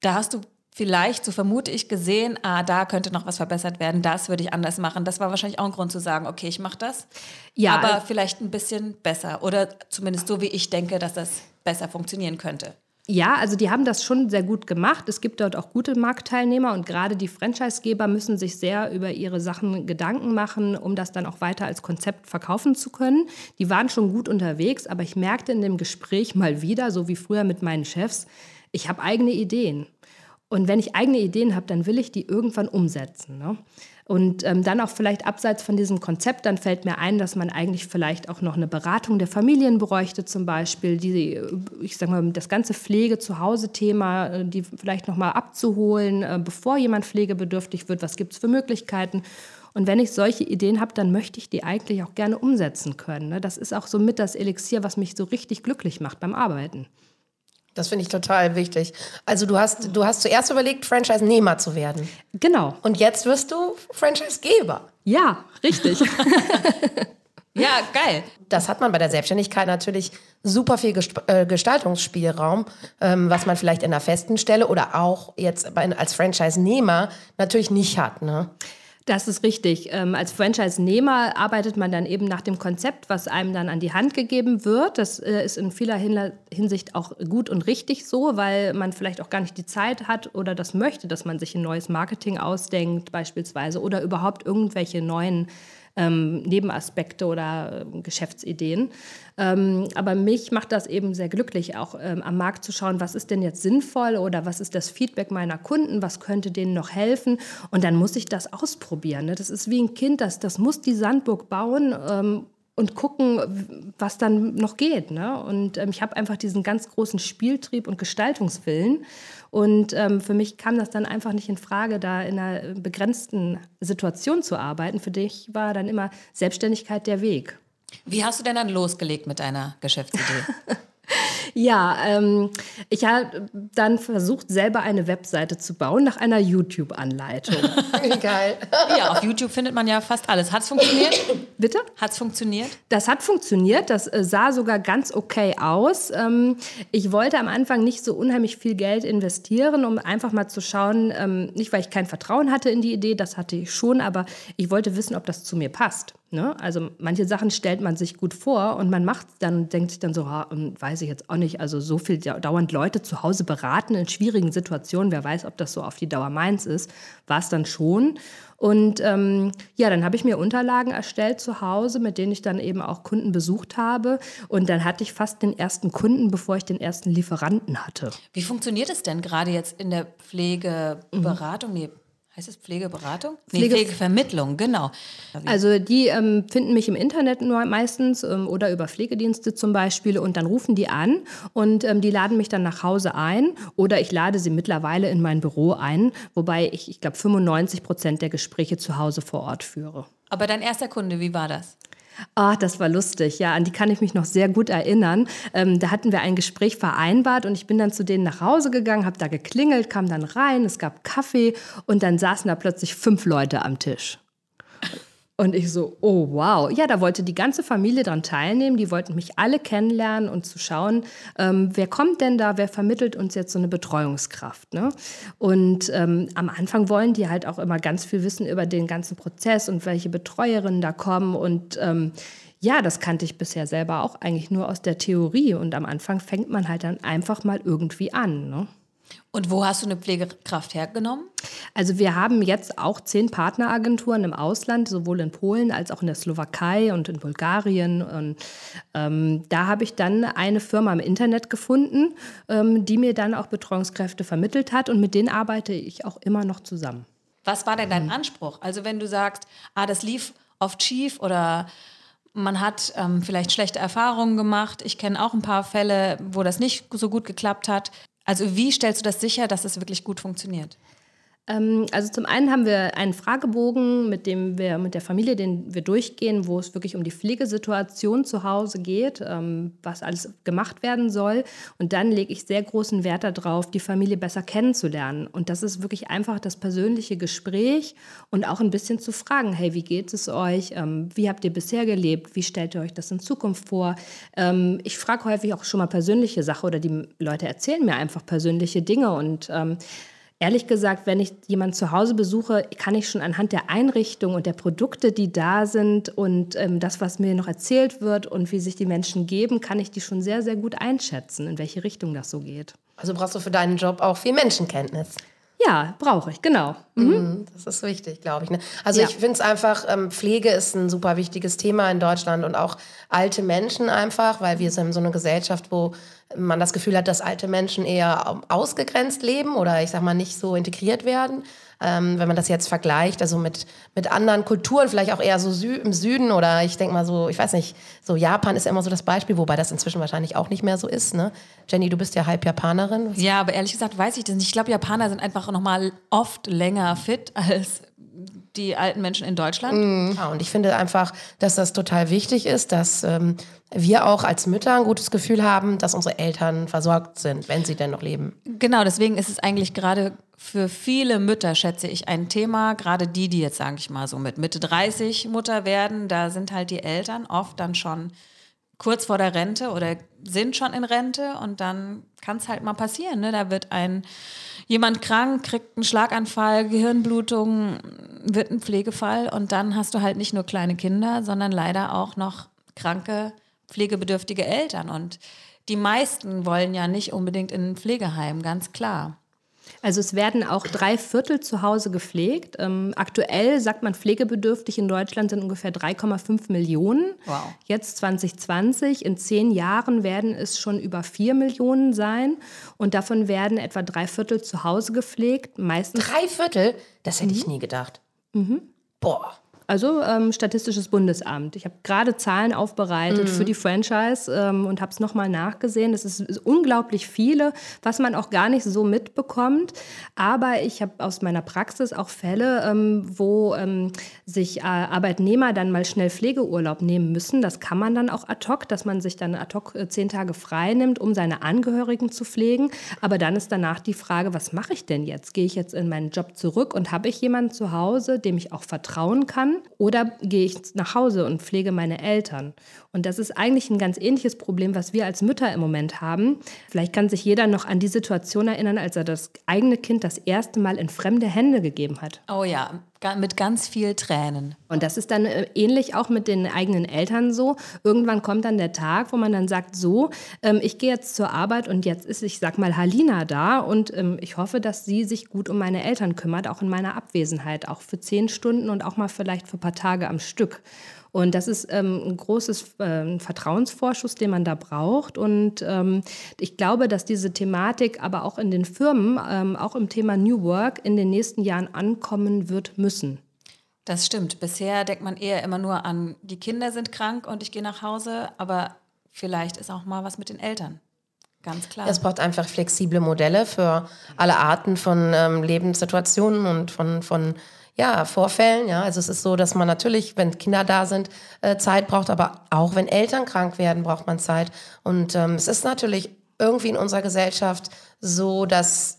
da hast du vielleicht, so vermute ich, gesehen, ah, da könnte noch was verbessert werden, das würde ich anders machen. Das war wahrscheinlich auch ein Grund zu sagen, okay, ich mache das. Ja, aber äh, vielleicht ein bisschen besser oder zumindest so, wie ich denke, dass das besser funktionieren könnte. Ja, also die haben das schon sehr gut gemacht. Es gibt dort auch gute Marktteilnehmer und gerade die Franchisegeber müssen sich sehr über ihre Sachen Gedanken machen, um das dann auch weiter als Konzept verkaufen zu können. Die waren schon gut unterwegs, aber ich merkte in dem Gespräch mal wieder, so wie früher mit meinen Chefs, ich habe eigene Ideen. Und wenn ich eigene Ideen habe, dann will ich die irgendwann umsetzen. Ne? Und ähm, dann auch vielleicht abseits von diesem Konzept, dann fällt mir ein, dass man eigentlich vielleicht auch noch eine Beratung der Familien bräuchte, zum Beispiel, die, ich sage mal, das ganze Pflege-zu-Hause-Thema, äh, die vielleicht noch mal abzuholen, äh, bevor jemand pflegebedürftig wird. Was gibt es für Möglichkeiten? Und wenn ich solche Ideen habe, dann möchte ich die eigentlich auch gerne umsetzen können. Ne? Das ist auch so mit das Elixier, was mich so richtig glücklich macht beim Arbeiten. Das finde ich total wichtig. Also du hast, du hast zuerst überlegt, Franchise-Nehmer zu werden. Genau. Und jetzt wirst du Franchise-Geber. Ja, richtig. *laughs* ja, geil. Das hat man bei der Selbstständigkeit natürlich super viel äh, Gestaltungsspielraum, ähm, was man vielleicht in einer festen Stelle oder auch jetzt als Franchise-Nehmer natürlich nicht hat. Ne? Das ist richtig. Ähm, als Franchise-Nehmer arbeitet man dann eben nach dem Konzept, was einem dann an die Hand gegeben wird. Das äh, ist in vieler Hinsicht auch gut und richtig so, weil man vielleicht auch gar nicht die Zeit hat oder das möchte, dass man sich ein neues Marketing ausdenkt beispielsweise oder überhaupt irgendwelche neuen ähm, Nebenaspekte oder äh, Geschäftsideen. Ähm, aber mich macht das eben sehr glücklich, auch ähm, am Markt zu schauen, was ist denn jetzt sinnvoll oder was ist das Feedback meiner Kunden, was könnte denen noch helfen. Und dann muss ich das ausprobieren. Ne? Das ist wie ein Kind, das, das muss die Sandburg bauen ähm, und gucken, was dann noch geht. Ne? Und ähm, ich habe einfach diesen ganz großen Spieltrieb und Gestaltungswillen. Und ähm, für mich kam das dann einfach nicht in Frage, da in einer begrenzten Situation zu arbeiten. Für dich war dann immer Selbstständigkeit der Weg. Wie hast du denn dann losgelegt mit deiner Geschäftsidee? *laughs* Ja, ähm, ich habe dann versucht, selber eine Webseite zu bauen nach einer YouTube-Anleitung. *laughs* Geil. ja, auf YouTube findet man ja fast alles. Hat es funktioniert? Bitte? Hat es funktioniert? Das hat funktioniert. Das äh, sah sogar ganz okay aus. Ähm, ich wollte am Anfang nicht so unheimlich viel Geld investieren, um einfach mal zu schauen, ähm, nicht weil ich kein Vertrauen hatte in die Idee, das hatte ich schon, aber ich wollte wissen, ob das zu mir passt. Ne? Also manche Sachen stellt man sich gut vor und man macht dann denkt sich dann so, ha, weiß ich jetzt auch nicht, also so viel dauernd Leute zu Hause beraten in schwierigen Situationen, wer weiß, ob das so auf die Dauer meins ist, war es dann schon. Und ähm, ja, dann habe ich mir Unterlagen erstellt zu Hause, mit denen ich dann eben auch Kunden besucht habe. Und dann hatte ich fast den ersten Kunden, bevor ich den ersten Lieferanten hatte. Wie funktioniert es denn gerade jetzt in der Pflegeberatung? Mhm. Nee, Heißt es Pflegeberatung? Nee, Pflege Pflegevermittlung, genau. Also die ähm, finden mich im Internet nur meistens ähm, oder über Pflegedienste zum Beispiel und dann rufen die an und ähm, die laden mich dann nach Hause ein oder ich lade sie mittlerweile in mein Büro ein, wobei ich, ich glaube, 95 Prozent der Gespräche zu Hause vor Ort führe. Aber dein erster Kunde, wie war das? Ah, das war lustig. Ja, an die kann ich mich noch sehr gut erinnern. Ähm, da hatten wir ein Gespräch vereinbart und ich bin dann zu denen nach Hause gegangen, habe da geklingelt, kam dann rein, es gab Kaffee und dann saßen da plötzlich fünf Leute am Tisch. Und ich so, oh wow. Ja, da wollte die ganze Familie dran teilnehmen. Die wollten mich alle kennenlernen und zu schauen, ähm, wer kommt denn da, wer vermittelt uns jetzt so eine Betreuungskraft. Ne? Und ähm, am Anfang wollen die halt auch immer ganz viel wissen über den ganzen Prozess und welche Betreuerinnen da kommen. Und ähm, ja, das kannte ich bisher selber auch eigentlich nur aus der Theorie. Und am Anfang fängt man halt dann einfach mal irgendwie an. Ne? Und wo hast du eine Pflegekraft hergenommen? Also wir haben jetzt auch zehn Partneragenturen im Ausland, sowohl in Polen als auch in der Slowakei und in Bulgarien. Und ähm, da habe ich dann eine Firma im Internet gefunden, ähm, die mir dann auch Betreuungskräfte vermittelt hat und mit denen arbeite ich auch immer noch zusammen. Was war denn dein mhm. Anspruch? Also wenn du sagst, ah, das lief oft schief oder man hat ähm, vielleicht schlechte Erfahrungen gemacht. Ich kenne auch ein paar Fälle, wo das nicht so gut geklappt hat. Also wie stellst du das sicher, dass es wirklich gut funktioniert? Ähm, also zum einen haben wir einen Fragebogen, mit dem wir mit der Familie, den wir durchgehen, wo es wirklich um die Pflegesituation zu Hause geht, ähm, was alles gemacht werden soll. Und dann lege ich sehr großen Wert darauf, die Familie besser kennenzulernen. Und das ist wirklich einfach das persönliche Gespräch und auch ein bisschen zu fragen, hey, wie geht es euch? Ähm, wie habt ihr bisher gelebt? Wie stellt ihr euch das in Zukunft vor? ich frage häufig auch schon mal persönliche Sachen oder die Leute erzählen mir einfach persönliche Dinge und Ehrlich gesagt, wenn ich jemanden zu Hause besuche, kann ich schon anhand der Einrichtung und der Produkte, die da sind und ähm, das, was mir noch erzählt wird und wie sich die Menschen geben, kann ich die schon sehr, sehr gut einschätzen, in welche Richtung das so geht. Also brauchst du für deinen Job auch viel Menschenkenntnis. Ja, brauche ich, genau. Mhm. Das ist wichtig, glaube ich. Ne? Also Ja. ich finde es einfach, ähm, Pflege ist ein super wichtiges Thema in Deutschland und auch alte Menschen einfach, weil wir sind so eine Gesellschaft, wo man das Gefühl hat, dass alte Menschen eher ähm, ausgegrenzt leben oder ich sag mal nicht so integriert werden. Ähm, wenn man das jetzt vergleicht, also mit, mit anderen Kulturen, vielleicht auch eher so Sü im Süden oder ich denke mal so, ich weiß nicht, so Japan ist ja immer so das Beispiel, wobei das inzwischen wahrscheinlich auch nicht mehr so ist. Ne? Jenny, du bist ja halb Japanerin. Ja, aber ehrlich gesagt weiß ich das nicht. Ich glaube, Japaner sind einfach noch mal oft länger fit als die alten Menschen in Deutschland. Ja, und ich finde einfach, dass das total wichtig ist, dass ähm, wir auch als Mütter ein gutes Gefühl haben, dass unsere Eltern versorgt sind, wenn sie denn noch leben. Genau, deswegen ist es eigentlich gerade für viele Mütter, schätze ich, ein Thema, gerade die, die jetzt, sage ich mal, so mit Mitte 30 Mutter werden, da sind halt die Eltern oft dann schon kurz vor der Rente oder sind schon in Rente und dann kann es halt mal passieren. Ne? Da wird ein jemand krank, kriegt einen Schlaganfall, Gehirnblutung, wird ein Pflegefall und dann hast du halt nicht nur kleine Kinder, sondern leider auch noch kranke, pflegebedürftige Eltern und die meisten wollen ja nicht unbedingt in ein Pflegeheim, ganz klar. Also es werden auch drei Viertel zu Hause gepflegt. Ähm, aktuell sagt man, pflegebedürftig in Deutschland sind ungefähr 3,5 Millionen. Wow. Jetzt 2020, in zehn Jahren werden es schon über 4 Millionen sein. Und davon werden etwa drei Viertel zu Hause gepflegt. Meistens Drei Viertel? Das hätte ich nie gedacht. Boah. Also ähm, Statistisches Bundesamt. Ich habe gerade Zahlen aufbereitet für die Franchise ähm, und habe es nochmal nachgesehen. Das ist, ist unglaublich viele, was man auch gar nicht so mitbekommt. Aber ich habe aus meiner Praxis auch Fälle, ähm, wo ähm, sich äh, Arbeitnehmer dann mal schnell Pflegeurlaub nehmen müssen. Das kann man dann auch ad hoc, dass man sich dann ad hoc äh, zehn Tage frei nimmt, um seine Angehörigen zu pflegen. Aber dann ist danach die Frage, was mache ich denn jetzt? Gehe ich jetzt in meinen Job zurück und habe ich jemanden zu Hause, dem ich auch vertrauen kann? Oder gehe ich nach Hause und pflege meine Eltern? Und das ist eigentlich ein ganz ähnliches Problem, was wir als Mütter im Moment haben. Vielleicht kann sich jeder noch an die Situation erinnern, als er das eigene Kind das erste Mal in fremde Hände gegeben hat. Oh ja, mit ganz viel Tränen. Und das ist dann äh, ähnlich auch mit den eigenen Eltern so. Irgendwann kommt dann der Tag, wo man dann sagt, so, ähm, ich gehe jetzt zur Arbeit und jetzt ist, ich sag mal, Halina da und ähm, ich hoffe, dass sie sich gut um meine Eltern kümmert, auch in meiner Abwesenheit, auch für zehn Stunden und auch mal vielleicht für ein paar Tage am Stück. Und das ist ähm, ein großes ähm, Vertrauensvorschuss, den man da braucht. Und ähm, ich glaube, dass diese Thematik aber auch in den Firmen, ähm, auch im Thema New Work, in den nächsten Jahren ankommen wird müssen. Das stimmt. Bisher denkt man eher immer nur an, die Kinder sind krank und ich gehe nach Hause, aber vielleicht ist auch mal was mit den Eltern. Ganz klar. Es braucht einfach flexible Modelle für alle Arten von ähm, Lebenssituationen und von, von ja, Vorfällen. Ja. Also es ist so, dass man natürlich, wenn Kinder da sind, äh, Zeit braucht, aber auch wenn Eltern krank werden, braucht man Zeit. Und ähm, es ist natürlich irgendwie in unserer Gesellschaft so, dass,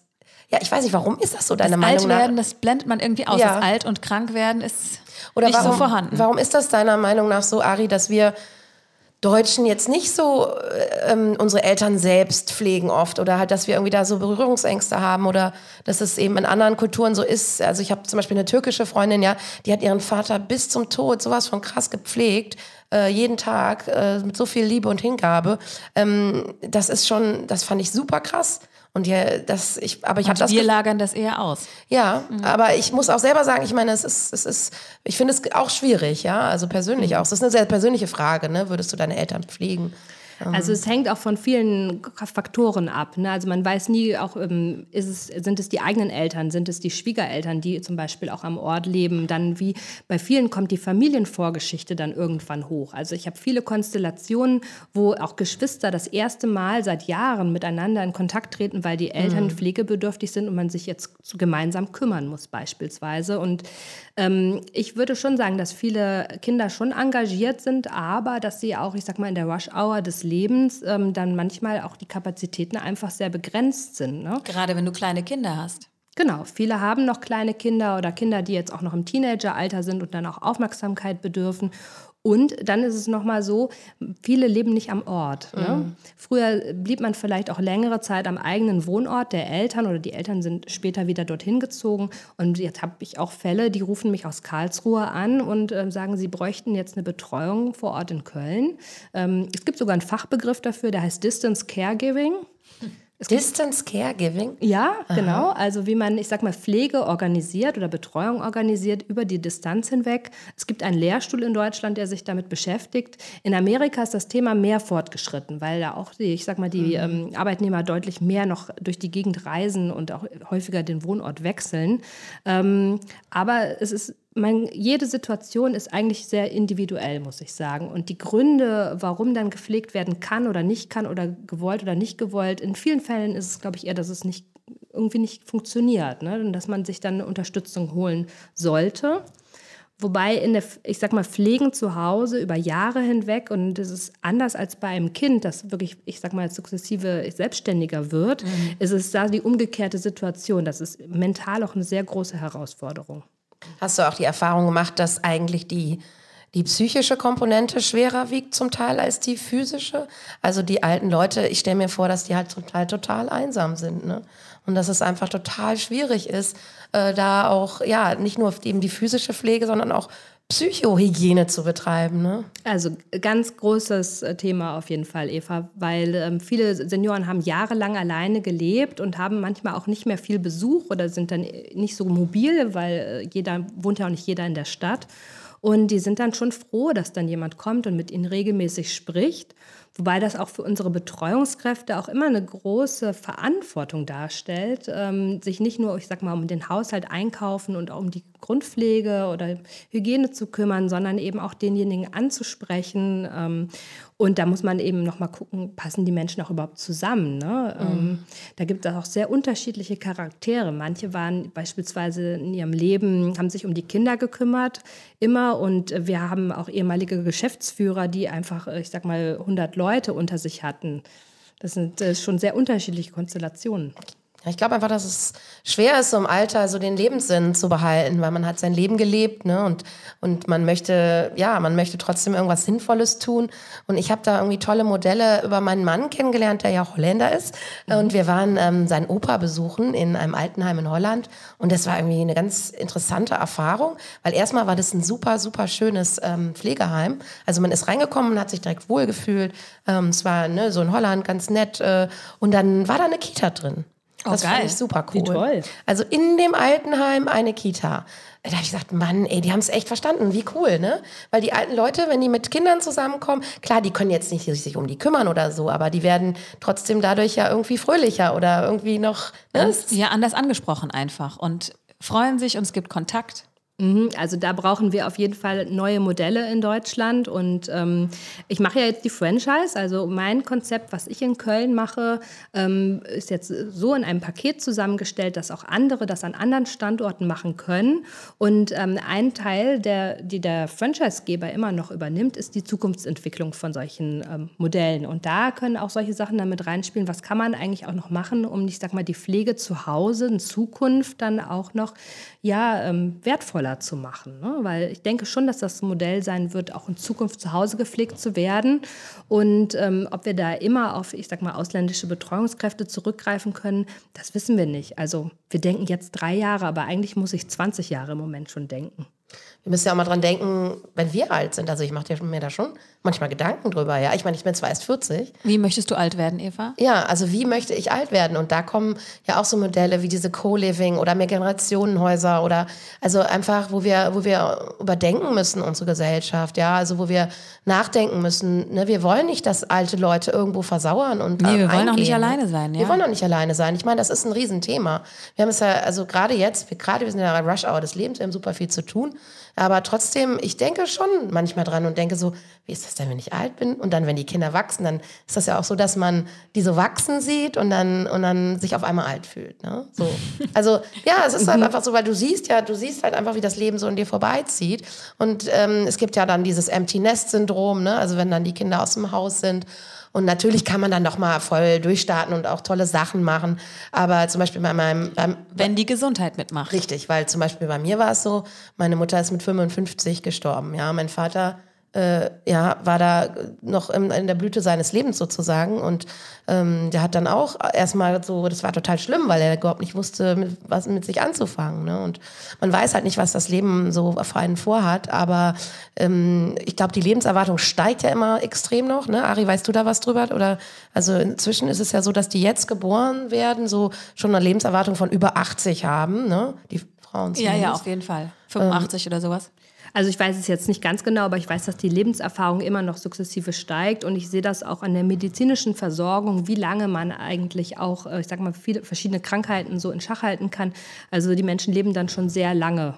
ja, ich weiß nicht, warum ist das so, deiner das Meinung alt nach? werden, das blendet man irgendwie aus. Ja. Das alt und krank werden ist Oder nicht warum, so vorhanden. Warum ist das deiner Meinung nach so, Ari, dass wir Deutschen jetzt nicht so äh, ähm, unsere Eltern selbst pflegen oft oder halt, dass wir irgendwie da so Berührungsängste haben oder dass es eben in anderen Kulturen so ist. Also ich habe zum Beispiel eine türkische Freundin, ja, die hat ihren Vater bis zum Tod sowas von krass gepflegt, äh, jeden Tag äh, mit so viel Liebe und Hingabe. Ähm, das ist schon, das fand ich super krass. Und ja, das, ich, aber ich habe das wir lagern das eher aus. ja, aber ich muss auch selber sagen, ich meine, es ist, es ist, ich finde es auch schwierig, ja, also persönlich auch. Es ist eine sehr persönliche Frage, ne? Würdest du deine Eltern pflegen? Also es hängt auch von vielen Faktoren ab. Ne? Also man weiß nie, auch ähm, ist es, sind es die eigenen Eltern, sind es die Schwiegereltern, die zum Beispiel auch am Ort leben. Dann wie bei vielen kommt die Familienvorgeschichte dann irgendwann hoch. Also ich habe viele Konstellationen, wo auch Geschwister das erste Mal seit Jahren miteinander in Kontakt treten, weil die Eltern pflegebedürftig sind und man sich jetzt gemeinsam kümmern muss beispielsweise. Und ähm, ich würde schon sagen, dass viele Kinder schon engagiert sind, aber dass sie auch, ich sag mal, in der Rush-Hour des Lebens ähm, dann manchmal auch die Kapazitäten einfach sehr begrenzt sind. Ne? Gerade wenn du kleine Kinder hast. Genau, viele haben noch kleine Kinder oder Kinder, die jetzt auch noch im Teenageralter sind und dann auch Aufmerksamkeit bedürfen. Und dann ist es nochmal so, viele leben nicht am Ort. Ne? Früher blieb man vielleicht auch längere Zeit am eigenen Wohnort der Eltern oder die Eltern sind später wieder dorthin gezogen. Und jetzt habe ich auch Fälle, die rufen mich aus Karlsruhe an und äh, sagen, sie bräuchten jetzt eine Betreuung vor Ort in Köln. Ähm, es gibt sogar einen Fachbegriff dafür, der heißt Distance Caregiving. Distance Caregiving? Ja, genau. Also wie man, ich sag mal, Pflege organisiert oder Betreuung organisiert über die Distanz hinweg. Es gibt einen Lehrstuhl in Deutschland, der sich damit beschäftigt. In Amerika ist das Thema mehr fortgeschritten, weil da auch die, ich sag mal, die mhm. ähm, Arbeitnehmer deutlich mehr noch durch die Gegend reisen und auch häufiger den Wohnort wechseln. Ähm, aber es ist man, jede Situation ist eigentlich sehr individuell, muss ich sagen. Und die Gründe, warum dann gepflegt werden kann oder nicht kann oder gewollt oder nicht gewollt, in vielen Fällen ist es, glaube ich, eher, dass es nicht, irgendwie nicht funktioniert. Ne? Und dass man sich dann Unterstützung holen sollte. Wobei in der, ich sag mal, Pflegen zu Hause über Jahre hinweg und das ist anders als bei einem Kind, das wirklich, ich sag mal, sukzessive selbstständiger wird, mhm. ist es da die umgekehrte Situation. Das ist mental auch eine sehr große Herausforderung. Hast du auch die Erfahrung gemacht, dass eigentlich die, die psychische Komponente schwerer wiegt zum Teil als die physische? Also die alten Leute, ich stelle mir vor, dass die halt zum Teil total einsam sind. Ne? Und dass es einfach total schwierig ist, äh, da auch, ja, nicht nur eben die physische Pflege, sondern auch Psychohygiene zu betreiben. Ne? Also ganz großes äh, Thema auf jeden Fall, Eva, weil ähm, viele Senioren haben jahrelang alleine gelebt und haben manchmal auch nicht mehr viel Besuch oder sind dann äh, nicht so mobil, weil äh, jeder wohnt ja auch nicht jeder in der Stadt. Und die sind dann schon froh, dass dann jemand kommt und mit ihnen regelmäßig spricht. Wobei das auch für unsere Betreuungskräfte auch immer eine große Verantwortung darstellt, ähm, sich nicht nur, ich sag mal, um den Haushalt einkaufen und auch um die Grundpflege oder Hygiene zu kümmern, sondern eben auch denjenigen anzusprechen. Ähm, und da muss man eben noch mal gucken, passen die Menschen auch überhaupt zusammen. Ne? Mhm. Ähm, da gibt es auch sehr unterschiedliche Charaktere. Manche waren beispielsweise in ihrem Leben, haben sich um die Kinder gekümmert, immer. Und wir haben auch ehemalige Geschäftsführer, die einfach, ich sag mal, 100 Leute unter sich hatten. Das sind äh, schon sehr unterschiedliche Konstellationen. Ja, ich glaube einfach, dass es schwer ist, so im Alter so den Lebenssinn zu behalten, weil man hat sein Leben gelebt, ne? Und, und man möchte, ja, man möchte trotzdem irgendwas Sinnvolles tun. Und ich habe da irgendwie tolle Modelle über meinen Mann kennengelernt, der ja Holländer ist. Mhm. Und wir waren ähm, seinen Opa besuchen in einem Altenheim in Holland. Und das war irgendwie eine ganz interessante Erfahrung, weil erstmal war das ein super, super schönes ähm, Pflegeheim. Also man ist reingekommen und hat sich direkt wohlgefühlt. Ähm, es war ne, so in Holland ganz nett. Äh, und dann war da eine Kita drin. Oh, das geil. fand ich super cool. Wie toll. Also in dem Altenheim eine Kita. Da habe ich gesagt, Mann, ey, die haben es echt verstanden. Wie cool, ne? Weil die alten Leute, wenn die mit Kindern zusammenkommen, klar, die können jetzt nicht sich um die kümmern oder so, aber die werden trotzdem dadurch ja irgendwie fröhlicher oder irgendwie noch. Ne? Ja, anders angesprochen einfach und freuen sich und es gibt Kontakt. Mhm, also da brauchen wir auf jeden Fall neue Modelle in Deutschland. Und ähm, ich mache ja jetzt die Franchise. Also mein Konzept, was ich in Köln mache, ähm, ist jetzt so in einem Paket zusammengestellt, dass auch andere das an anderen Standorten machen können. Und ähm, ein Teil, der, die der Franchisegeber immer noch übernimmt, ist die Zukunftsentwicklung von solchen ähm, Modellen. Und da können auch solche Sachen damit reinspielen. Was kann man eigentlich auch noch machen, um, ich sag mal, die Pflege zu Hause in Zukunft dann auch noch ja, ähm, wertvoller zu machen. Ne? Weil ich denke schon, dass das Modell sein wird, auch in Zukunft zu Hause gepflegt zu werden. Und ähm, ob wir da immer auf, ich sag mal, ausländische Betreuungskräfte zurückgreifen können, das wissen wir nicht. Also wir denken jetzt drei Jahre, aber eigentlich muss ich 20 Jahre im Moment schon denken. Wir müssen ja auch mal dran denken, wenn wir alt sind. Also ich mache mir da schon manchmal Gedanken drüber. Ja, ich meine, ich bin zwar erst 40. Wie möchtest du alt werden, Eva? Ja, also wie möchte ich alt werden? Und da kommen ja auch so Modelle wie diese Co-Living oder Mehrgenerationenhäuser oder also einfach, wo wir, wo wir überdenken müssen unsere Gesellschaft. Ja, also wo wir nachdenken müssen. Ne? Wir wollen nicht, dass alte Leute irgendwo versauern und nee, wir wollen auch nicht alleine sein. Ja? Wir wollen auch nicht alleine sein. Ich meine, das ist ein Riesenthema. Wir haben es ja, also gerade jetzt, wir, gerade wir sind in der Rush Hour des Lebens, wir haben super viel zu tun. Aber trotzdem, ich denke schon manchmal dran und denke so, wie ist das denn, wenn ich alt bin? Und dann, wenn die Kinder wachsen, dann ist das ja auch so, dass man die so wachsen sieht und dann, und dann sich auf einmal alt fühlt. Ne? So. *laughs* Also ja, es ist halt mhm. einfach so, weil du siehst ja, du siehst halt einfach, wie das Leben so in dir vorbeizieht. Und ähm, es gibt ja dann dieses Empty Nest-Syndrom, ne? also wenn dann die Kinder aus dem Haus sind und natürlich kann man dann noch mal voll durchstarten und auch tolle Sachen machen. Aber zum Beispiel bei meinem... Beim, Wenn die Gesundheit mitmacht. Richtig, weil zum Beispiel bei mir war es so, meine Mutter ist mit 55 gestorben. Ja, mein Vater äh, ja, war da noch in, in, der Blüte seines Lebens sozusagen. Und ähm, der hat dann auch erstmal so, das war total schlimm, weil er überhaupt nicht wusste, mit, was mit sich anzufangen. Ne? Und man weiß halt nicht, was das Leben so auf einen vorhat. Aber ähm, ich glaube, die Lebenserwartung steigt ja immer extrem noch. Ne? Ari, weißt du da was drüber? Oder also inzwischen ist es ja so, dass die jetzt geboren werden, so schon eine Lebenserwartung von über 80 haben. Ne? Die Frauen. Ja, ja, auf jeden Fall. 85 ähm, oder sowas. Also ich weiß es jetzt nicht ganz genau, aber ich weiß, dass die Lebenserfahrung immer noch sukzessive steigt und ich sehe das auch an der medizinischen Versorgung, wie lange man eigentlich auch, äh, ich sage mal, viele verschiedene Krankheiten so in Schach halten kann. Also die Menschen leben dann schon sehr lange.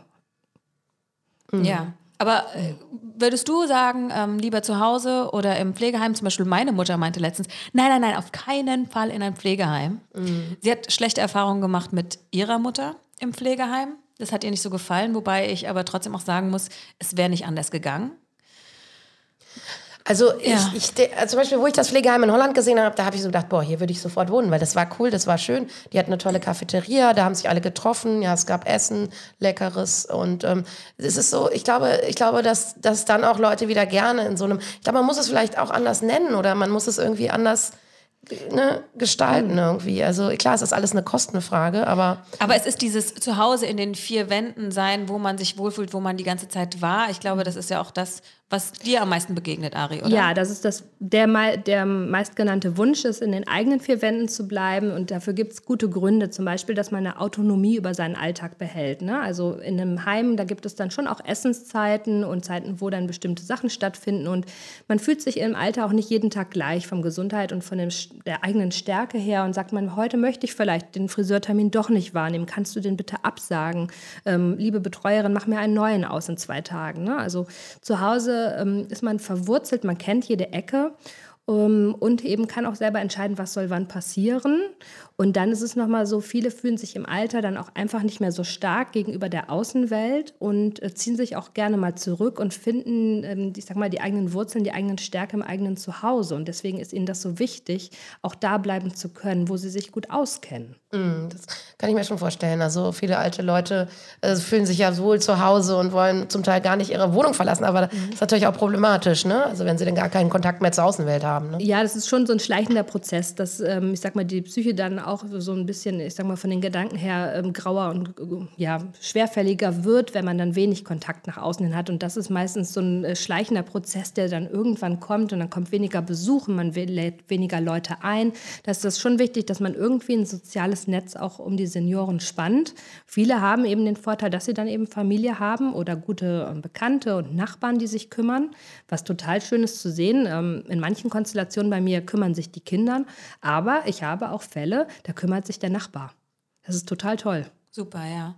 Mhm. Ja. Aber äh, würdest du sagen, ähm, lieber zu Hause oder im Pflegeheim? Zum Beispiel meine Mutter meinte letztens, nein, nein, nein, auf keinen Fall in ein Pflegeheim. Mhm. Sie hat schlechte Erfahrungen gemacht mit ihrer Mutter im Pflegeheim. Das hat ihr nicht so gefallen, wobei ich aber trotzdem auch sagen muss, es wäre nicht anders gegangen. Also ja. ich, ich also zum Beispiel, wo ich das Pflegeheim in Holland gesehen habe, da habe ich so gedacht, boah, hier würde ich sofort wohnen, weil das war cool, das war schön. Die hatten eine tolle Cafeteria, da haben sich alle getroffen, ja, es gab Essen, leckeres und ähm, es ist so, ich glaube, ich glaube, dass, dass dann auch Leute wieder gerne in so einem, ich glaube, man muss es vielleicht auch anders nennen oder man muss es irgendwie anders ne, gestalten irgendwie. Also klar, es ist alles eine Kostenfrage, aber. Aber es ist dieses Zuhause in den vier Wänden sein, wo man sich wohlfühlt, wo man die ganze Zeit war. Ich glaube, das ist ja auch das, was dir am meisten begegnet, Ari, oder? Ja, das ist das, der, der meistgenannte Wunsch ist, in den eigenen vier Wänden zu bleiben. Und dafür gibt es gute Gründe, zum Beispiel, dass man eine Autonomie über seinen Alltag behält. Ne? Also in einem Heim, da gibt es dann schon auch Essenszeiten und Zeiten, wo dann bestimmte Sachen stattfinden. Und man fühlt sich im Alter auch nicht jeden Tag gleich vom Gesundheit und von dem, der eigenen Stärke her und sagt man, heute möchte ich vielleicht den Friseurtermin doch nicht wahrnehmen. Kannst du den bitte absagen? Ähm, liebe Betreuerin, mach mir einen neuen aus in zwei Tagen. Ne? Also zu Hause ähm, ist man verwurzelt, man kennt jede Ecke ähm, und eben kann auch selber entscheiden, was soll wann passieren. Und dann ist es nochmal so, viele fühlen sich im Alter dann auch einfach nicht mehr so stark gegenüber der Außenwelt und äh, ziehen sich auch gerne mal zurück und finden, ähm, ich sag mal, die eigenen Wurzeln, die eigenen Stärke im eigenen Zuhause. Und deswegen ist ihnen das so wichtig, auch da bleiben zu können, wo sie sich gut auskennen. Mm, das kann ich mir schon vorstellen. Also viele alte Leute äh, fühlen sich ja wohl zu Hause und wollen zum Teil gar nicht ihre Wohnung verlassen. Aber mhm. das ist natürlich auch problematisch, ne? Also wenn sie dann gar keinen Kontakt mehr zur Außenwelt haben. Ne? Ja, das ist schon so ein schleichender Prozess, dass, ähm, ich sag mal, die Psyche dann auch so ein bisschen, ich sag mal, von den Gedanken her ähm, grauer und äh, ja, schwerfälliger wird, wenn man dann wenig Kontakt nach außen hin hat. Und das ist meistens so ein äh, schleichender Prozess, der dann irgendwann kommt und dann kommt weniger Besuch und man lädt weniger Leute ein. Da ist das schon wichtig, dass man irgendwie ein soziales Netz auch um die Senioren spannt. Viele haben eben den Vorteil, dass sie dann eben Familie haben oder gute ähm, Bekannte und Nachbarn, die sich kümmern, was total schön ist zu sehen. Ähm, in manchen Konstellationen bei mir kümmern sich die Kinder, aber ich habe auch Fälle, da kümmert sich der Nachbar. Das ist total toll. Super, ja.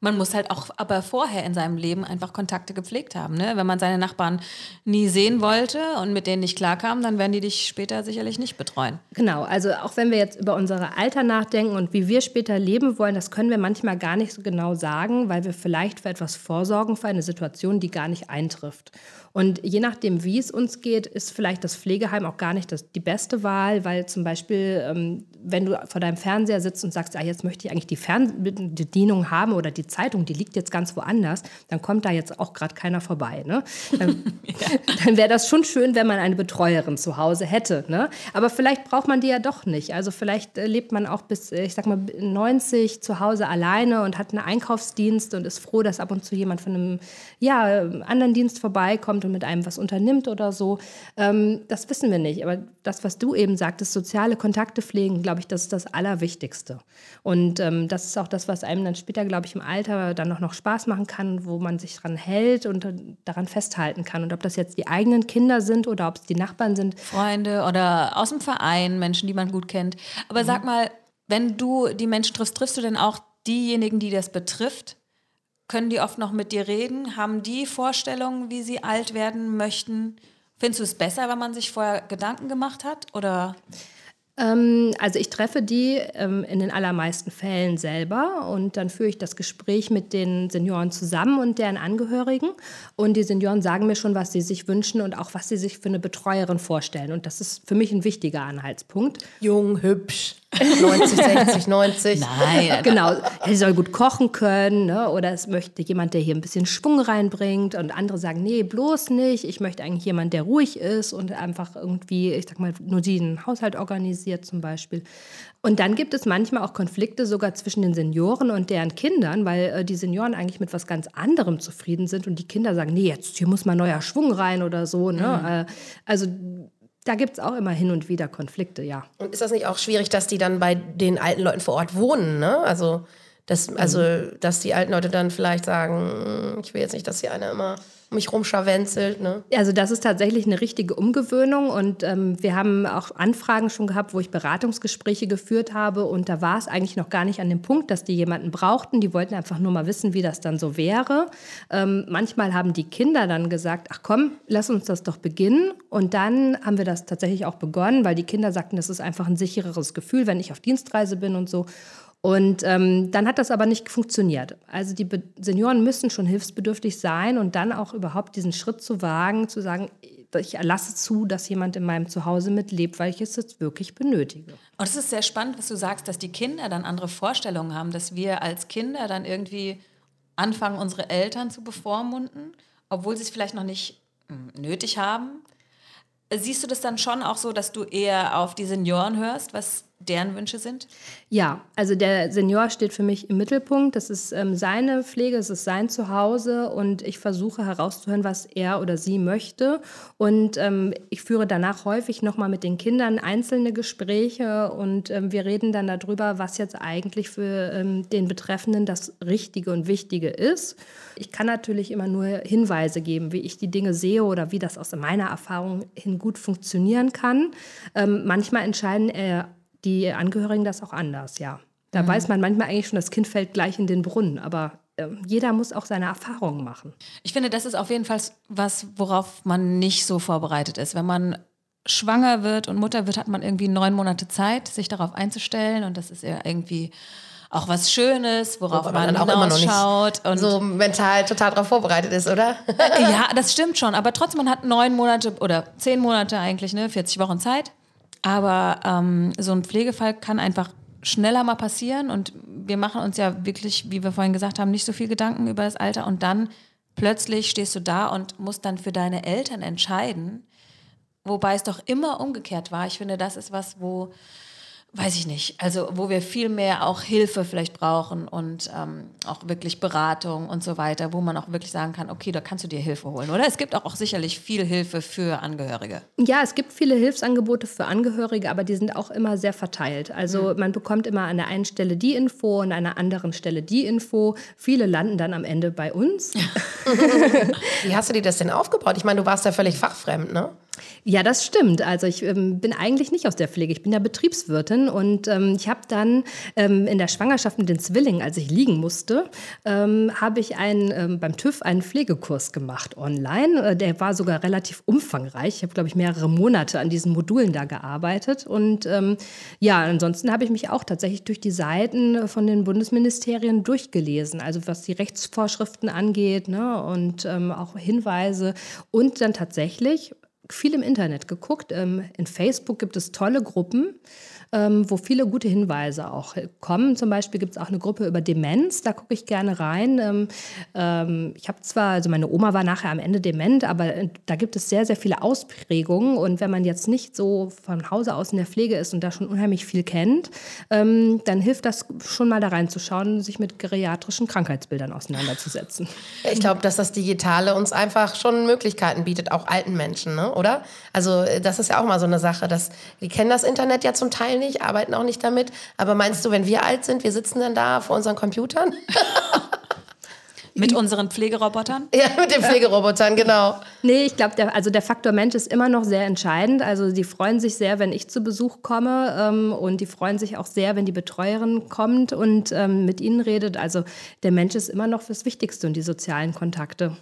Man muss halt auch aber vorher in seinem Leben einfach Kontakte gepflegt haben. Ne? Wenn man seine Nachbarn nie sehen wollte und mit denen nicht klarkam, dann werden die dich später sicherlich nicht betreuen. Genau, also auch wenn wir jetzt über unser Alter nachdenken und wie wir später leben wollen, das können wir manchmal gar nicht so genau sagen, weil wir vielleicht für etwas vorsorgen, für eine Situation, die gar nicht eintrifft. Und je nachdem, wie es uns geht, ist vielleicht das Pflegeheim auch gar nicht das, die beste Wahl, weil zum Beispiel, ähm, wenn du vor deinem Fernseher sitzt und sagst, ah, jetzt möchte ich eigentlich die Fernbedienung haben oder die Zeitung, die liegt jetzt ganz woanders, dann kommt da jetzt auch gerade keiner vorbei. Ne? Dann, *laughs* ja. dann wäre das schon schön, wenn man eine Betreuerin zu Hause hätte. Ne? Aber vielleicht braucht man die ja doch nicht. Also vielleicht äh, lebt man auch bis, äh, ich sag mal, 90 zu Hause alleine und hat einen Einkaufsdienst und ist froh, dass ab und zu jemand von einem ja, anderen Dienst vorbeikommt und mit einem was unternimmt oder so. Ähm, das wissen wir nicht. Aber das, was du eben sagtest, soziale Kontakte pflegen, glaube ich, das ist das Allerwichtigste. Und ähm, das ist auch das, was einem dann später, glaube ich, im Alter dann auch noch Spaß machen kann, wo man sich dran hält und daran festhalten kann. Und ob das jetzt die eigenen Kinder sind oder ob es die Nachbarn sind. Freunde oder aus dem Verein, Menschen, die man gut kennt. Aber mhm. sag mal, wenn du die Menschen triffst, triffst du denn auch diejenigen, die das betrifft? Können die oft noch mit dir reden? Haben die Vorstellungen, wie sie alt werden möchten? Findest du es besser, wenn man sich vorher Gedanken gemacht hat? Oder? Ähm, also ich treffe die ähm, in den allermeisten Fällen selber und dann führe ich das Gespräch mit den Senioren zusammen und deren Angehörigen. Und die Senioren sagen mir schon, was sie sich wünschen und auch, was sie sich für eine Betreuerin vorstellen. Und das ist für mich ein wichtiger Anhaltspunkt. Jung, hübsch. 90, 60, 90. Nein. Genau, er soll gut kochen können ne? oder es möchte jemand, der hier ein bisschen Schwung reinbringt und andere sagen, nee, bloß nicht, ich möchte eigentlich jemand, der ruhig ist und einfach irgendwie, ich sag mal, nur den Haushalt organisiert zum Beispiel. Und dann gibt es manchmal auch Konflikte sogar zwischen den Senioren und deren Kindern, weil äh, die Senioren eigentlich mit was ganz anderem zufrieden sind und die Kinder sagen, nee, jetzt hier muss mal neuer Schwung rein oder so. Ne? Mhm. Äh, also da gibt es auch immer hin und wieder Konflikte, ja. Und ist das nicht auch schwierig, dass die dann bei den alten Leuten vor Ort wohnen, ne? Also, dass, also, dass die alten Leute dann vielleicht sagen, hm, ich will jetzt nicht, dass hier einer immer mich rumscharwenzelt. Ne? Also das ist tatsächlich eine richtige Umgewöhnung und ähm, wir haben auch Anfragen schon gehabt, wo ich Beratungsgespräche geführt habe und da war es eigentlich noch gar nicht an dem Punkt, dass die jemanden brauchten. Die wollten einfach nur mal wissen, wie das dann so wäre. Ähm, manchmal haben die Kinder dann gesagt, ach komm, lass uns das doch beginnen und dann haben wir das tatsächlich auch begonnen, weil die Kinder sagten, das ist einfach ein sichereres Gefühl, wenn ich auf Dienstreise bin und so. Und ähm, dann hat das aber nicht funktioniert. Also die Be Senioren müssen schon hilfsbedürftig sein und dann auch überhaupt diesen Schritt zu wagen, zu sagen, ich erlasse zu, dass jemand in meinem Zuhause mitlebt, weil ich es jetzt wirklich benötige. Und es ist sehr spannend, was du sagst, dass die Kinder dann andere Vorstellungen haben, dass wir als Kinder dann irgendwie anfangen, unsere Eltern zu bevormunden, obwohl sie es vielleicht noch nicht hm, nötig haben. Siehst du das dann schon auch so, dass du eher auf die Senioren hörst, was deren Wünsche sind? Ja, also der Senior steht für mich im Mittelpunkt. Das ist ähm, seine Pflege, es ist sein Zuhause und ich versuche herauszuhören, was er oder sie möchte. Und ähm, ich führe danach häufig nochmal mit den Kindern einzelne Gespräche und ähm, wir reden dann darüber, was jetzt eigentlich für ähm, den Betreffenden das Richtige und Wichtige ist. Ich kann natürlich immer nur Hinweise geben, wie ich die Dinge sehe oder wie das aus meiner Erfahrung hin gut funktionieren kann. Ähm, manchmal entscheiden äh, die Angehörigen das auch anders, ja. Da mhm. weiß man manchmal eigentlich schon, das Kind fällt gleich in den Brunnen, aber äh, jeder muss auch seine Erfahrungen machen. Ich finde, das ist auf jeden Fall was, worauf man nicht so vorbereitet ist. Wenn man schwanger wird und Mutter wird, hat man irgendwie neun Monate Zeit, sich darauf einzustellen und das ist ja irgendwie auch was Schönes, worauf Wobei man, man dann auch immer noch nicht und so mental total darauf vorbereitet ist, oder? ja, das stimmt schon. Aber trotzdem, man hat neun Monate oder zehn Monate eigentlich, ne, 40 Wochen Zeit. Aber ähm, so ein Pflegefall kann einfach schneller mal passieren und wir machen uns ja wirklich, wie wir vorhin gesagt haben, nicht so viel Gedanken über das Alter und dann plötzlich stehst du da und musst dann für deine Eltern entscheiden, wobei es doch immer umgekehrt war. Ich finde, das ist was, wo weiß ich nicht, also wo wir viel mehr auch Hilfe vielleicht brauchen und ähm, auch wirklich Beratung und so weiter, wo man auch wirklich sagen kann, okay, da kannst du dir Hilfe holen, oder? Es gibt auch, auch sicherlich viel Hilfe für Angehörige. Ja, es gibt viele Hilfsangebote für Angehörige, aber die sind auch immer sehr verteilt. Also mhm. man bekommt immer an der einen Stelle die Info und an der anderen Stelle die Info. Viele landen dann am Ende bei uns. *laughs* Wie hast du dir das denn aufgebaut? Ich meine, du warst ja völlig fachfremd, ne? Ja, das stimmt. Also ich ähm, bin eigentlich nicht aus der Pflege, ich bin ja Betriebswirtin und ähm, ich habe dann ähm, in der Schwangerschaft mit den Zwillingen, als ich liegen musste, ähm, habe ich einen, ähm, beim TÜV einen Pflegekurs gemacht online. Äh, der war sogar relativ umfangreich. Ich habe, glaube ich, mehrere Monate an diesen Modulen da gearbeitet und ähm, ja, ansonsten habe ich mich auch tatsächlich durch die Seiten von den Bundesministerien durchgelesen, also was die Rechtsvorschriften angeht ne, und auch Hinweise und dann tatsächlich viel im Internet geguckt. Ähm, in Facebook gibt es tolle Gruppen ähm, wo viele gute Hinweise auch kommen. Zum Beispiel gibt es auch eine Gruppe über Demenz, da gucke ich gerne rein. Ähm, ähm, ich habe zwar, also meine Oma war nachher am Ende dement, aber äh, da gibt es sehr, sehr viele Ausprägungen. Und wenn man jetzt nicht so von Hause aus in der Pflege ist und da schon unheimlich viel kennt, ähm, dann hilft das schon mal da reinzuschauen, sich mit geriatrischen Krankheitsbildern auseinanderzusetzen. Ich glaube, dass das Digitale uns einfach schon Möglichkeiten bietet, auch alten Menschen, ne? oder? Also äh, das ist ja auch mal so eine Sache, dass die kennen das Internet ja zum Teil nicht, arbeiten auch nicht damit. Aber meinst du, wenn wir alt sind, wir sitzen dann da vor unseren Computern? *laughs* Mit unseren Pflegerobotern? Ja, mit den Pflegerobotern, genau. Nee, ich glaube, der, also der Faktor Mensch ist immer noch sehr entscheidend. Also die freuen sich sehr, wenn ich zu Besuch komme ähm, und die freuen sich auch sehr, wenn die Betreuerin kommt und ähm, mit ihnen redet. Also der Mensch ist immer noch das Wichtigste und die sozialen Kontakte.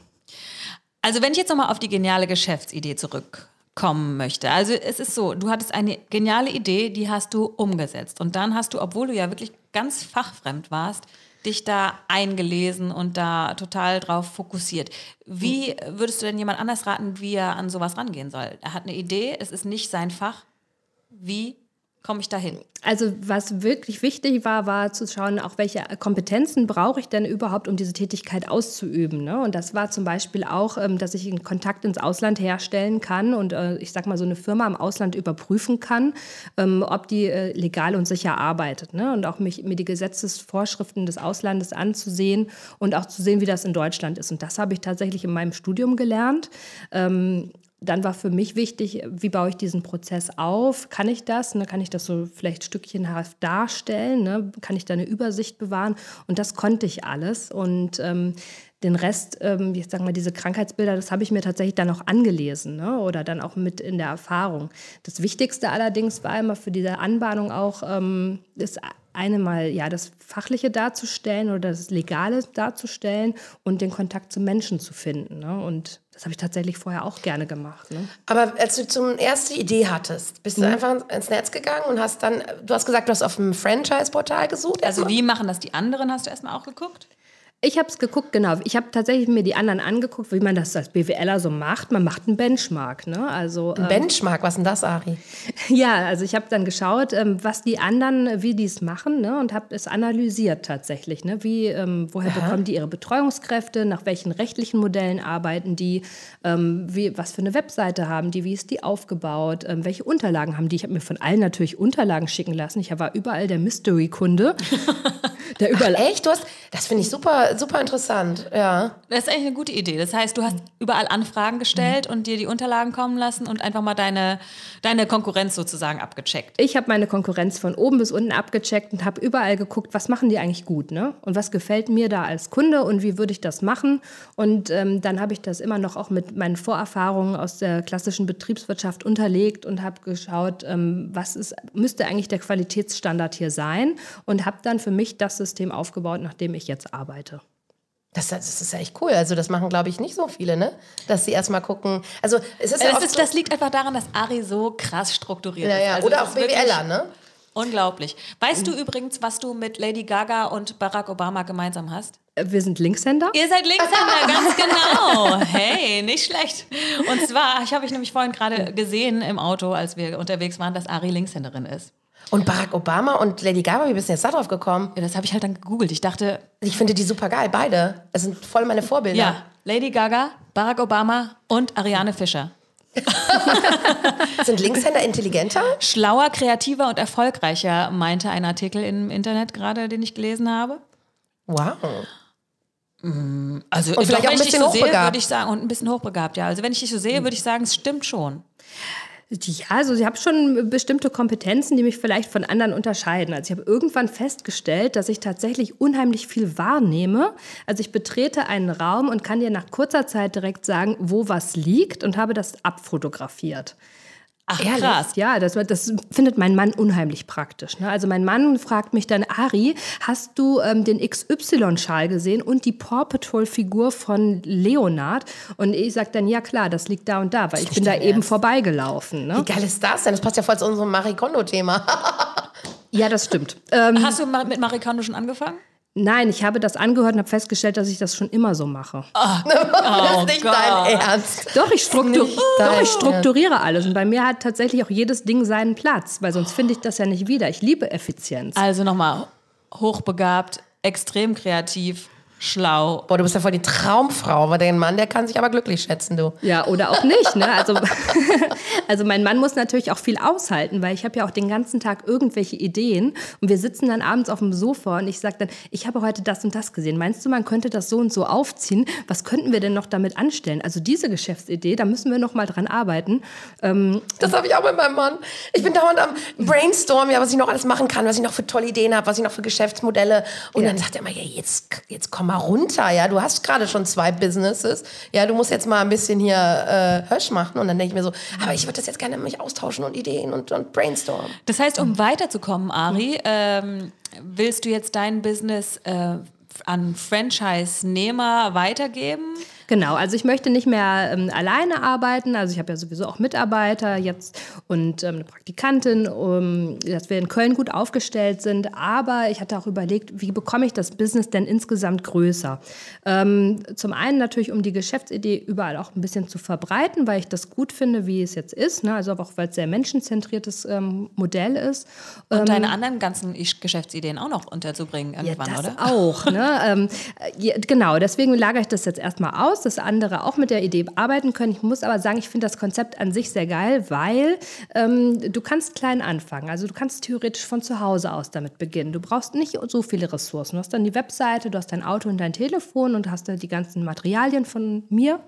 Also wenn ich jetzt nochmal auf die geniale Geschäftsidee zurück kommen möchte. Also es ist so, du hattest eine geniale Idee, die hast du umgesetzt. Und dann hast du, obwohl du ja wirklich ganz fachfremd warst, dich da eingelesen und da total drauf fokussiert. Wie würdest du denn jemand anders raten, wie er an sowas rangehen soll? Er hat eine Idee, es ist nicht sein Fach. Wie komme ich dahin? Also was wirklich wichtig war, war zu schauen, auch welche Kompetenzen brauche ich denn überhaupt, um diese Tätigkeit auszuüben. Ne? Und das war zum Beispiel auch, ähm, dass ich einen Kontakt ins Ausland herstellen kann und äh, ich sag mal so eine Firma im Ausland überprüfen kann, ähm, ob die äh, legal und sicher arbeitet. Ne? Und auch mich, mir die Gesetzesvorschriften des Auslandes anzusehen und auch zu sehen, wie das in Deutschland ist. Und das habe ich tatsächlich in meinem Studium gelernt. Dann war für mich wichtig, wie baue ich diesen Prozess auf? Kann ich das? Ne? Kann ich das so vielleicht stückchenhaft darstellen? Ne? Kann ich da eine Übersicht bewahren? Und das konnte ich alles. Und ähm, den Rest, ähm, ich sag mal, diese Krankheitsbilder, das habe ich mir tatsächlich dann auch angelesen ne? oder dann auch mit in der Erfahrung. Das Wichtigste allerdings war immer für diese Anbahnung auch, ähm, ist eine mal ja das Fachliche darzustellen oder das Legale darzustellen und den Kontakt zum Menschen zu finden. Ne? Und das habe ich tatsächlich vorher auch gerne gemacht. Ne? Aber als du zum erste Idee hattest, bist du mhm. einfach ins Netz gegangen und hast dann, du hast gesagt, du hast auf einem Franchise-Portal gesucht. Also wie machen das die anderen? Hast du erstmal auch geguckt? Ich habe es geguckt, genau. Ich habe tatsächlich mir die anderen angeguckt, wie man das als BWLer so macht. Man macht einen Benchmark. Ne? Also, Ein ähm, Benchmark, was ist denn das, Ari? *laughs* Ja, also ich habe dann geschaut, ähm, was die anderen, wie die es machen ne? und habe es analysiert tatsächlich. Ne? Wie, ähm, woher Aha. bekommen die ihre Betreuungskräfte, nach welchen rechtlichen Modellen arbeiten die, ähm, wie, was für eine Webseite haben die, wie ist die aufgebaut, ähm, welche Unterlagen haben die. Ich habe mir von allen natürlich Unterlagen schicken lassen. Ich war überall der Mystery-Kunde. *laughs* der überall Ach, echt? Du hast, das finde ich super super, interessant, ja. Das ist eigentlich eine gute Idee. Das heißt, du hast überall Anfragen gestellt mhm. und dir die Unterlagen kommen lassen und einfach mal deine, deine Konkurrenz sozusagen abgecheckt. Ich habe meine Konkurrenz von oben bis unten abgecheckt und habe überall geguckt, was machen die eigentlich gut, ne? Und was gefällt mir da als Kunde und wie würde ich das machen? Und ähm, dann habe ich das immer noch auch mit meinen Vorerfahrungen aus der klassischen Betriebswirtschaft unterlegt und habe geschaut, ähm, was ist, müsste eigentlich der Qualitätsstandard hier sein und habe dann für mich das System aufgebaut, nach dem ich jetzt arbeite. Das, das, ist ja echt cool. Also das machen, glaube ich, nicht so viele, ne? Dass sie erstmal gucken. Also es ist ja das, ist, das liegt einfach daran, dass Ari so krass strukturiert ja, ja. ist. Also Oder auch BWLer, ne? Unglaublich. Weißt du übrigens, was du mit Lady Gaga und Barack Obama gemeinsam hast? Wir sind Linkshänder. Ihr seid Linkshänder, ganz genau. Hey, nicht schlecht. Und zwar, ich habe ich nämlich vorhin gerade gesehen im Auto, als wir unterwegs waren, dass Ari Linkshänderin ist. Und Barack Obama und Lady Gaga, wie bist du jetzt da drauf gekommen? Ja, das habe ich halt dann gegoogelt. Ich dachte. Ich finde die super geil, beide. Das sind voll meine Vorbilder. Ja, Lady Gaga, Barack Obama und Ariane Fischer. *laughs* sind Linkshänder intelligenter? Schlauer, kreativer und erfolgreicher, meinte ein Artikel im Internet gerade, den ich gelesen habe. Wow. Mm, also, und vielleicht auch ein bisschen so hochbegabt. Sehe, würde ich sagen, und ein bisschen hochbegabt, ja. Also, wenn ich dich so sehe, würde ich sagen, es stimmt schon. Ja, also ich habe schon bestimmte Kompetenzen, die mich vielleicht von anderen unterscheiden. Also ich habe irgendwann festgestellt, dass ich tatsächlich unheimlich viel wahrnehme. Also ich betrete einen Raum und kann dir nach kurzer Zeit direkt sagen, wo was liegt und habe das abfotografiert. Ach, Ehrlich? krass. Ja, das, das findet mein Mann unheimlich praktisch. Ne? Also mein Mann fragt mich dann, Ari, hast du ähm, den XY-Schal gesehen und die Paw Patrol-Figur von Leonard? Und ich sage dann, ja klar, das liegt da und da, weil ich bin da Ernst? eben vorbeigelaufen. Ne? Wie geil ist das denn? Das passt ja voll zu unserem Marikondo-Thema. *laughs* ja, das stimmt. Ähm, hast du mit Marikondo schon angefangen? Nein, ich habe das angehört und habe festgestellt, dass ich das schon immer so mache. Oh, *laughs* das ist nicht Gott. dein Ernst. Doch ich, struktur doch, ich strukturiere alles. Und bei mir hat tatsächlich auch jedes Ding seinen Platz, weil sonst finde ich das ja nicht wieder. Ich liebe Effizienz. Also nochmal, hochbegabt, extrem kreativ, schlau. Boah, du bist ja voll die Traumfrau, aber dein Mann, der kann sich aber glücklich schätzen, du. Ja, oder auch nicht, ne? Also, *laughs* also mein Mann muss natürlich auch viel aushalten, weil ich habe ja auch den ganzen Tag irgendwelche Ideen und wir sitzen dann abends auf dem Sofa und ich sage dann, ich habe heute das und das gesehen. Meinst du, man könnte das so und so aufziehen? Was könnten wir denn noch damit anstellen? Also diese Geschäftsidee, da müssen wir noch mal dran arbeiten. Ähm, das habe ich auch mit meinem Mann. Ich bin dauernd am Brainstorm, ja, was ich noch alles machen kann, was ich noch für tolle Ideen habe, was ich noch für Geschäftsmodelle. Und ja. dann sagt er immer, ja, jetzt, jetzt komm mal runter, ja, du hast gerade schon zwei Businesses, ja, du musst jetzt mal ein bisschen hier äh, Hösch machen und dann denke ich mir so, aber ich würde das jetzt gerne mit mich austauschen und Ideen und, und brainstormen. Das heißt, um weiterzukommen, Ari, ähm, willst du jetzt dein Business äh, an Franchise-Nehmer weitergeben? Genau, also ich möchte nicht mehr ähm, alleine arbeiten. Also ich habe ja sowieso auch Mitarbeiter jetzt und ähm, eine Praktikantin, um, dass wir in Köln gut aufgestellt sind. Aber ich hatte auch überlegt, wie bekomme ich das Business denn insgesamt größer? Ähm, zum einen natürlich, um die Geschäftsidee überall auch ein bisschen zu verbreiten, weil ich das gut finde, wie es jetzt ist. Ne? Also auch, weil es sehr menschenzentriertes ähm, Modell ist. Und Ähm, deine anderen ganzen Geschäftsideen auch noch unterzubringen irgendwann, ja, das oder? auch. Ne? *laughs* ähm, ja, genau, deswegen lagere ich das jetzt erstmal aus, dass andere auch mit der Idee arbeiten können. Ich muss aber sagen, ich finde das Konzept an sich sehr geil, weil ähm, du kannst klein anfangen. Also du kannst theoretisch von zu Hause aus damit beginnen. Du brauchst nicht so viele Ressourcen. Du hast dann die Webseite, du hast dein Auto und dein Telefon und hast dann die ganzen Materialien von mir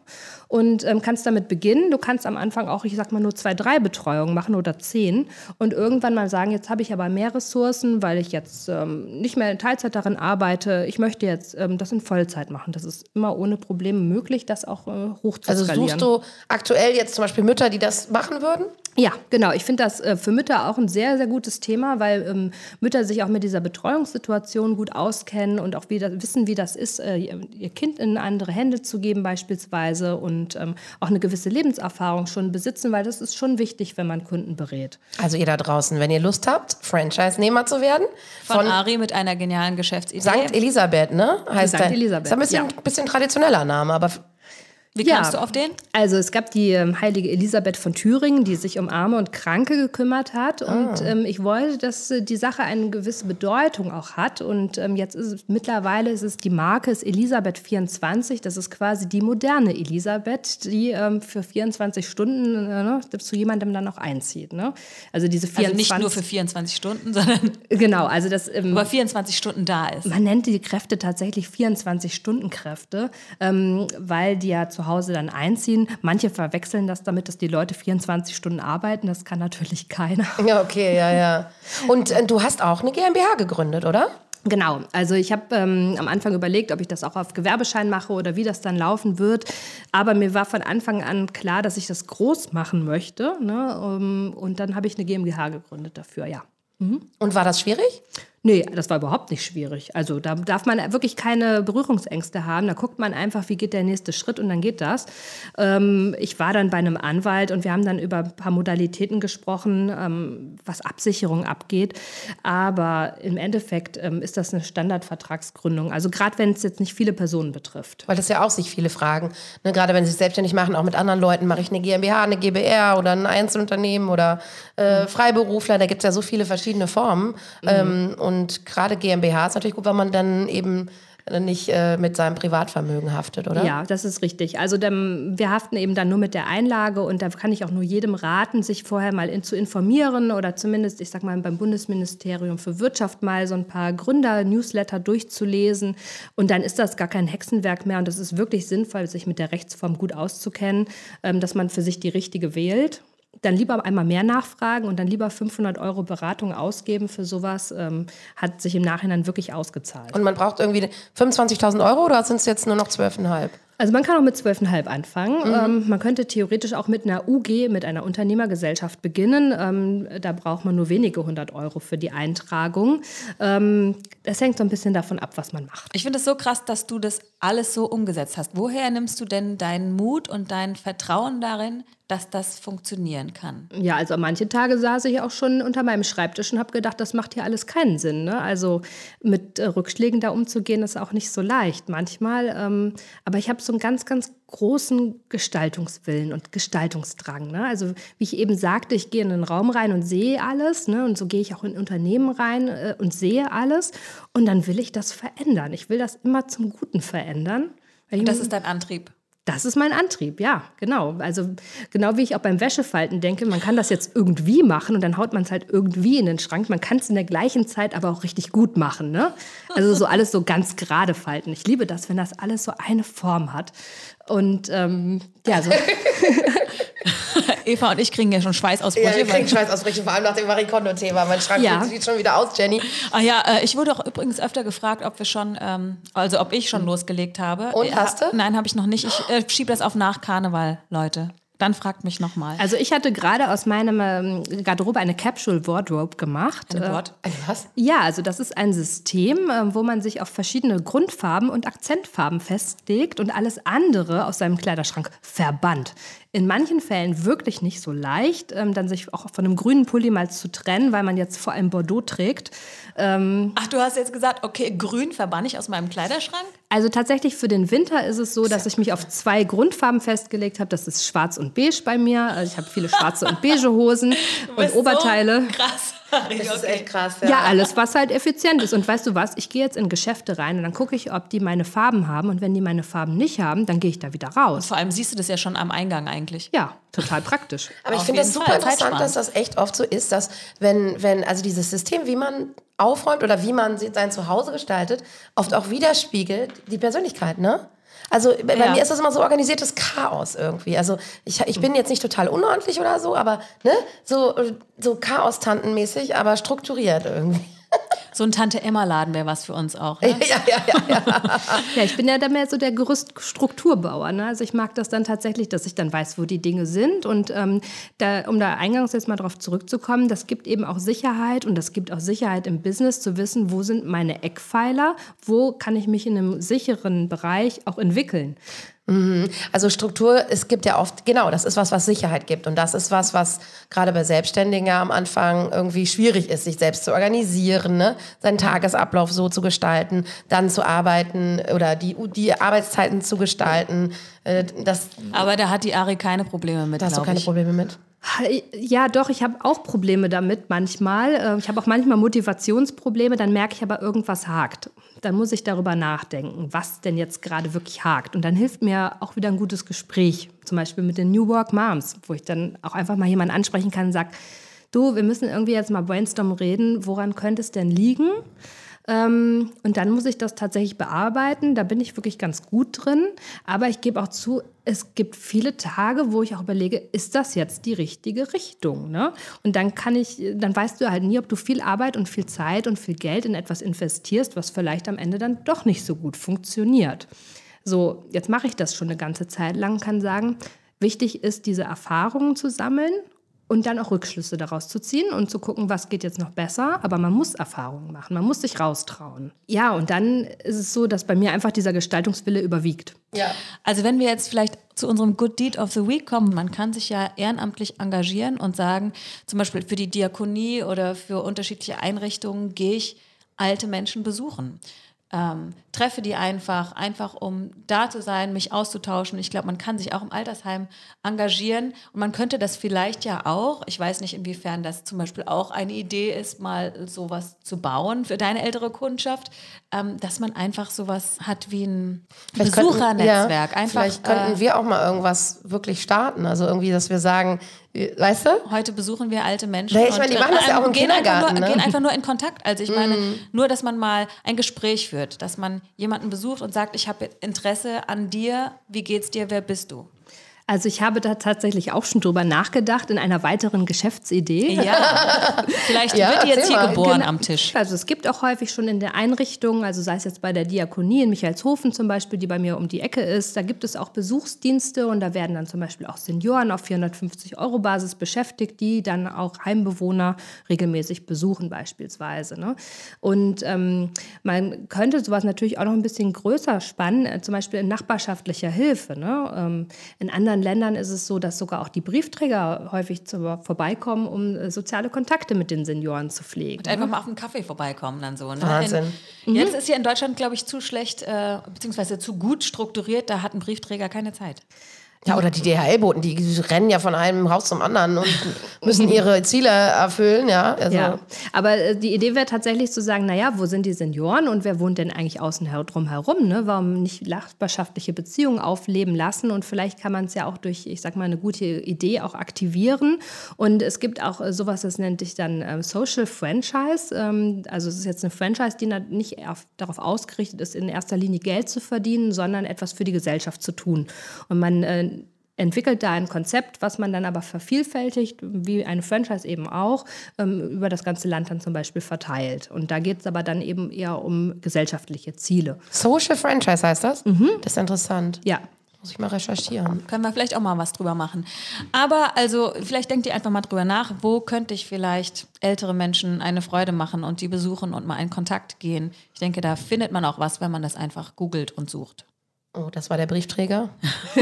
und ähm, kannst damit beginnen. Du kannst am Anfang auch, ich sag mal, nur zwei, drei Betreuungen machen oder zehn und irgendwann mal sagen, jetzt habe ich aber mehr Ressourcen, weil ich jetzt ähm, nicht mehr in Teilzeit darin arbeite. Ich möchte jetzt ähm, das in Vollzeit machen. Das ist immer ohne Probleme möglich, das auch äh, hoch zu Also skalieren. suchst du aktuell jetzt zum Beispiel Mütter, die das machen würden? Ja, genau. Ich finde das äh, für Mütter auch ein sehr, sehr gutes Thema, weil ähm, Mütter sich auch mit dieser Betreuungssituation gut auskennen und auch wieder wissen, wie das ist, äh, ihr Kind in andere Hände zu geben beispielsweise und ähm, auch eine gewisse Lebenserfahrung schon besitzen, weil das ist schon wichtig, wenn man Kunden berät. Also ihr da draußen, wenn ihr Lust habt, Franchise-Nehmer zu werden, Von, Ari mit einer genialen Geschäftsidee. St. Elisabeth, ne? Heißt Sankt der. Elisabeth, Ist ein bisschen, ja. bisschen traditioneller Name, aber Wie Ja. kamst du auf den? Also es gab die ähm, heilige Elisabeth von Thüringen, die sich um Arme und Kranke gekümmert hat. Und ähm, ich wollte, dass äh, die Sache eine gewisse Bedeutung auch hat. Und ähm, jetzt ist es mittlerweile ist es die Marke ist Elisabeth 24. Das ist quasi die moderne Elisabeth, die ähm, für 24 Stunden äh, ne, zu jemandem dann auch einzieht. Ne? Also diese 24. Also nicht nur für 24 Stunden, *laughs* sondern genau. Also das ähm, über 24 Stunden da ist. man nennt die Kräfte tatsächlich 24-Stunden-Kräfte, ähm, weil die ja zu Hause dann einziehen. Manche verwechseln das damit, dass die Leute 24 Stunden arbeiten. Das kann natürlich keiner. ja, okay, ja, ja. Und äh, du hast auch eine GmbH gegründet, oder? Genau, also ich habe ähm, am Anfang überlegt, ob ich das auch auf Gewerbeschein mache oder wie das dann laufen wird. Aber mir war von Anfang an klar, dass ich das groß machen möchte. Ne? Um, und dann habe ich eine GmbH gegründet dafür, ja. Und war das schwierig? Nee, das war überhaupt nicht schwierig. Also da darf man wirklich keine Berührungsängste haben. Da guckt man einfach, wie geht der nächste Schritt und dann geht das. Ähm, ich war dann bei einem Anwalt und wir haben dann über ein paar Modalitäten gesprochen, ähm, was Absicherung abgeht. Aber im Endeffekt ähm, ist das eine Standardvertragsgründung. Also gerade wenn es jetzt nicht viele Personen betrifft. Weil das ja auch sich viele fragen. Ne, gerade wenn sie sich selbstständig machen, auch mit anderen Leuten, mache ich eine GmbH, eine GbR oder ein Einzelunternehmen oder äh, Freiberufler. Da gibt es ja so viele verschiedene Formen. Ähm, und gerade GmbH ist natürlich gut, weil man dann eben nicht äh, mit seinem Privatvermögen haftet, oder? Ja, das ist richtig. Also dann, wir haften eben dann nur mit der Einlage und da kann ich auch nur jedem raten, sich vorher mal in, zu informieren oder zumindest, ich sag mal, beim Bundesministerium für Wirtschaft mal so ein paar Gründer-Newsletter durchzulesen und dann ist das gar kein Hexenwerk mehr und es ist wirklich sinnvoll, sich mit der Rechtsform gut auszukennen, ähm, dass man für sich die richtige wählt dann lieber einmal mehr nachfragen und dann lieber 500 Euro Beratung ausgeben für sowas, ähm, hat sich im Nachhinein wirklich ausgezahlt. Und man braucht irgendwie 25.000 Euro oder sind es jetzt nur noch 12,5? Also man kann auch mit 12,5 anfangen. Ähm, man könnte theoretisch auch mit einer UG, mit einer Unternehmergesellschaft beginnen. Ähm, da braucht man nur wenige hundert Euro für die Eintragung. Ähm, das hängt so ein bisschen davon ab, was man macht. Ich finde es so krass, dass du das alles so umgesetzt hast. Woher nimmst du denn deinen Mut und dein Vertrauen darin, dass das funktionieren kann? Ja, also manche Tage saß ich auch schon unter meinem Schreibtisch und habe gedacht, das macht hier alles keinen Sinn. Ne? Also mit äh, Rückschlägen da umzugehen, ist auch nicht so leicht manchmal. Ähm, aber ich habe so einen ganz, ganz großen Gestaltungswillen und Gestaltungsdrang. Ne? Also wie ich eben sagte, ich gehe in den Raum rein und sehe alles. Ne? Und so gehe ich auch in Unternehmen rein äh, und sehe alles. Und dann will ich das verändern. Ich will das immer zum Guten verändern. Ich Das ist dein Antrieb. Das ist mein Antrieb, ja, genau. Also genau wie ich auch beim Wäschefalten denke, man kann das jetzt irgendwie machen und dann haut man es halt irgendwie in den Schrank. Man kann es in der gleichen Zeit aber auch richtig gut machen. Ne? Also so alles so ganz gerade falten. Ich liebe das, wenn das alles so eine Form hat. Und ähm, ja, so, *laughs* Eva und ich kriegen ja schon Schweißausbrüche. Ja, wir kriegen Schweißausbrüche, vor allem nach dem Marikondo-Thema. Mein Schrank Ja. sieht schon wieder aus, Jenny. Ah ja, äh, ich wurde auch übrigens öfter gefragt, ob wir schon, ähm, also ob ich schon losgelegt habe. Und, Ja, hast du? Nein, habe ich noch nicht. Ich äh, schiebe das auf nach Karneval, Leute. Dann fragt mich nochmal. Also ich hatte gerade aus meinem ähm, Garderobe eine Capsule Wardrobe gemacht. Ein Äh, Wort? Ein was? Ja, also das ist ein System, äh, wo man sich auf verschiedene Grundfarben und Akzentfarben festlegt und alles andere aus seinem Kleiderschrank verbannt. In manchen Fällen wirklich nicht so leicht, ähm, dann sich auch von einem grünen Pulli mal zu trennen, weil man jetzt vor allem Bordeaux trägt. Ach, du hast jetzt gesagt, okay, grün verbann ich aus meinem Kleiderschrank? Also tatsächlich für den Winter ist es so, dass ich mich auf zwei Grundfarben festgelegt habe. Das ist schwarz und beige bei mir. Also ich habe viele schwarze und beige Hosen *laughs* und Oberteile. So krass. *laughs* Das ist okay. echt krass. Ja, alles, was halt effizient ist. Und weißt du was? Ich gehe jetzt in Geschäfte rein und dann gucke ich, ob die meine Farben haben. Und wenn die meine Farben nicht haben, dann gehe ich da wieder raus. Vor allem siehst du das ja schon am Eingang eigentlich. Ja, total praktisch. *laughs* Aber ich finde das super Fall, interessant, dass das echt oft so ist, dass wenn, wenn, also dieses System, wie man aufräumt oder wie man sein Zuhause gestaltet, oft auch widerspiegelt die Persönlichkeit, ne? Also bei Ja. mir ist das immer so organisiertes Chaos irgendwie. Also ich, ich bin jetzt nicht total unordentlich oder so, aber ne, so, so Chaos-Tantenmäßig, aber strukturiert irgendwie. So ein Tante-Emma-Laden wäre was für uns auch. Ne? *laughs* ja, ja, ja. Ja, *laughs* ich bin ja dann mehr so der Gerüststrukturbauer. Ne? Also ich mag das dann tatsächlich, dass ich dann weiß, wo die Dinge sind. Und ähm, da, um da eingangs jetzt mal drauf zurückzukommen, das gibt eben auch Sicherheit und das gibt auch Sicherheit im Business zu wissen, wo sind meine Eckpfeiler, wo kann ich mich in einem sicheren Bereich auch entwickeln. Also Struktur, es gibt ja oft, genau, das ist was, was Sicherheit gibt. Und das ist was, was gerade bei Selbstständigen ja am Anfang irgendwie schwierig ist, sich selbst zu organisieren, ne? seinen Tagesablauf so zu gestalten, dann zu arbeiten oder die, die Arbeitszeiten zu gestalten. Äh, Das, Aber da hat die Ari keine Probleme mit, da hast du keine ich. Probleme mit. Ja, doch, ich habe auch Probleme damit manchmal. Äh, Ich habe auch manchmal Motivationsprobleme, dann merke ich aber, irgendwas hakt. Dann muss ich darüber nachdenken, was denn jetzt gerade wirklich hakt. Und dann hilft mir auch wieder ein gutes Gespräch, zum Beispiel mit den New Work Moms, wo ich dann auch einfach mal jemanden ansprechen kann und sage, du, wir müssen irgendwie jetzt mal brainstorm reden, woran könnte es denn liegen? Ähm, und dann muss ich das tatsächlich bearbeiten. Da bin ich wirklich ganz gut drin. Aber ich gebe auch zu, es gibt viele Tage, wo ich auch überlege, ist das jetzt die richtige Richtung? Ne? Und dann kann ich, dann weißt du halt nie, ob du viel Arbeit und viel Zeit und viel Geld in etwas investierst, was vielleicht am Ende dann doch nicht so gut funktioniert. So, jetzt mache ich das schon eine ganze Zeit lang, kann sagen, wichtig ist, diese Erfahrungen zu sammeln und dann auch Rückschlüsse daraus zu ziehen und zu gucken, was geht jetzt noch besser. Aber man muss Erfahrungen machen, man muss sich raustrauen. Ja, und dann ist es so, dass bei mir einfach dieser Gestaltungswille überwiegt. Ja. Also wenn wir jetzt vielleicht zu unserem Good Deed of the Week kommen, man kann sich ja ehrenamtlich engagieren und sagen, zum Beispiel für die Diakonie oder für unterschiedliche Einrichtungen gehe ich alte Menschen besuchen. Ähm, treffe die einfach, einfach um da zu sein, mich auszutauschen. Ich glaube, man kann sich auch im Altersheim engagieren und man könnte das vielleicht ja auch, ich weiß nicht, inwiefern das zum Beispiel auch eine Idee ist, mal sowas zu bauen für deine ältere Kundschaft, ähm, dass man einfach sowas hat wie ein Vielleicht könnten- Besuchernetzwerk. Ja, einfach, vielleicht könnten äh, wir auch mal irgendwas wirklich starten. Also irgendwie, dass wir sagen, weißt du? Heute besuchen wir alte Menschen. Ja, ich meine, die und, machen das ja auch im gehen einfach Kindergarten, Nur, ne? Gehen einfach nur in Kontakt. Also ich meine, nur, dass man mal ein Gespräch führt, dass man jemanden besucht und sagt, ich habe Interesse an dir, wie geht's dir, wer bist du? Also ich habe da tatsächlich auch schon drüber nachgedacht in einer weiteren Geschäftsidee. Ja, vielleicht Ja, wird die jetzt hier geboren Genau. am Tisch. Also es gibt auch häufig schon in der Einrichtung, also sei es jetzt bei der Diakonie in Michaelshofen zum Beispiel, die bei mir um die Ecke ist, da gibt es auch Besuchsdienste und da werden dann zum Beispiel auch Senioren auf 450 Euro Basis beschäftigt, die dann auch Heimbewohner regelmäßig besuchen beispielsweise. Ne? Und ähm, man könnte sowas natürlich auch noch ein bisschen größer spannen, äh, zum Beispiel in nachbarschaftlicher Hilfe. Ne? Ähm, in anderen Ländern ist es so, dass sogar auch die Briefträger häufig zu, vorbeikommen, um äh, soziale Kontakte mit den Senioren zu pflegen. Einfach mal auf einen Kaffee vorbeikommen dann so. Ne? Wahnsinn. In, jetzt ist hier in Deutschland, glaube ich, zu schlecht, äh, beziehungsweise zu gut strukturiert, da hat ein Briefträger keine Zeit. Ja, oder die DHL-Boten, die rennen ja von einem Haus zum anderen und *laughs* müssen ihre Ziele erfüllen, ja. Also, Ja, aber äh, die Idee wäre tatsächlich zu sagen, naja, wo sind die Senioren und wer wohnt denn eigentlich außen drum herum? Ne? Warum nicht nachbarschaftliche Beziehungen aufleben lassen? Und vielleicht kann man es ja auch durch, ich sag mal, eine gute Idee auch aktivieren. Und es gibt auch äh, sowas, das nennt sich dann ähm, Social Franchise. Ähm, also es ist jetzt eine Franchise, die nicht auf, darauf ausgerichtet ist, in erster Linie Geld zu verdienen, sondern etwas für die Gesellschaft zu tun. Und man äh, entwickelt da ein Konzept, was man dann aber vervielfältigt, wie eine Franchise eben auch, ähm, über das ganze Land dann zum Beispiel verteilt. Und da geht es aber dann eben eher um gesellschaftliche Ziele. Social Franchise heißt das? Das ist interessant. Ja. Muss ich mal recherchieren. Können wir vielleicht auch mal was drüber machen. Aber also, vielleicht denkt ihr einfach mal drüber nach, wo könnte ich vielleicht ältere Menschen eine Freude machen und die besuchen und mal in Kontakt gehen. Ich denke, da findet man auch was, wenn man das einfach googelt und sucht. Oh, das war der Briefträger. *laughs*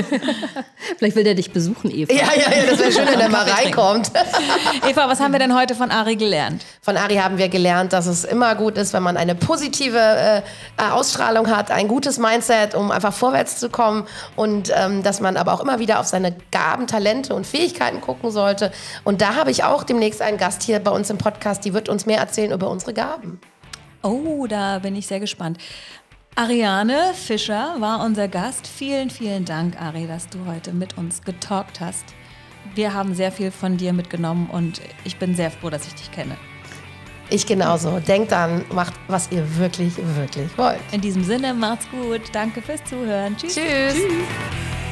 Vielleicht will der dich besuchen, Eva. Ja, ja, ja, das wäre schön, wenn der *laughs* mal reinkommt. *laughs* Eva, was haben wir denn heute von Ari gelernt? Von Ari haben wir gelernt, dass es immer gut ist, wenn man eine positive äh, Ausstrahlung hat, ein gutes Mindset, um einfach vorwärts zu kommen und ähm, dass man aber auch immer wieder auf seine Gaben, Talente und Fähigkeiten gucken sollte. Und da habe ich auch demnächst einen Gast hier bei uns im Podcast, die wird uns mehr erzählen über unsere Gaben. Oh, da bin ich sehr gespannt. Ariane Fischer war unser Gast. Vielen, vielen Dank, Ari, dass du heute mit uns getalkt hast. Wir haben sehr viel von dir mitgenommen und ich bin sehr froh, dass ich dich kenne. Ich genauso. Denkt an, macht, was ihr wirklich, wirklich wollt. In diesem Sinne, macht's gut. Danke fürs Zuhören. Tschüss. Tschüss. Tschüss.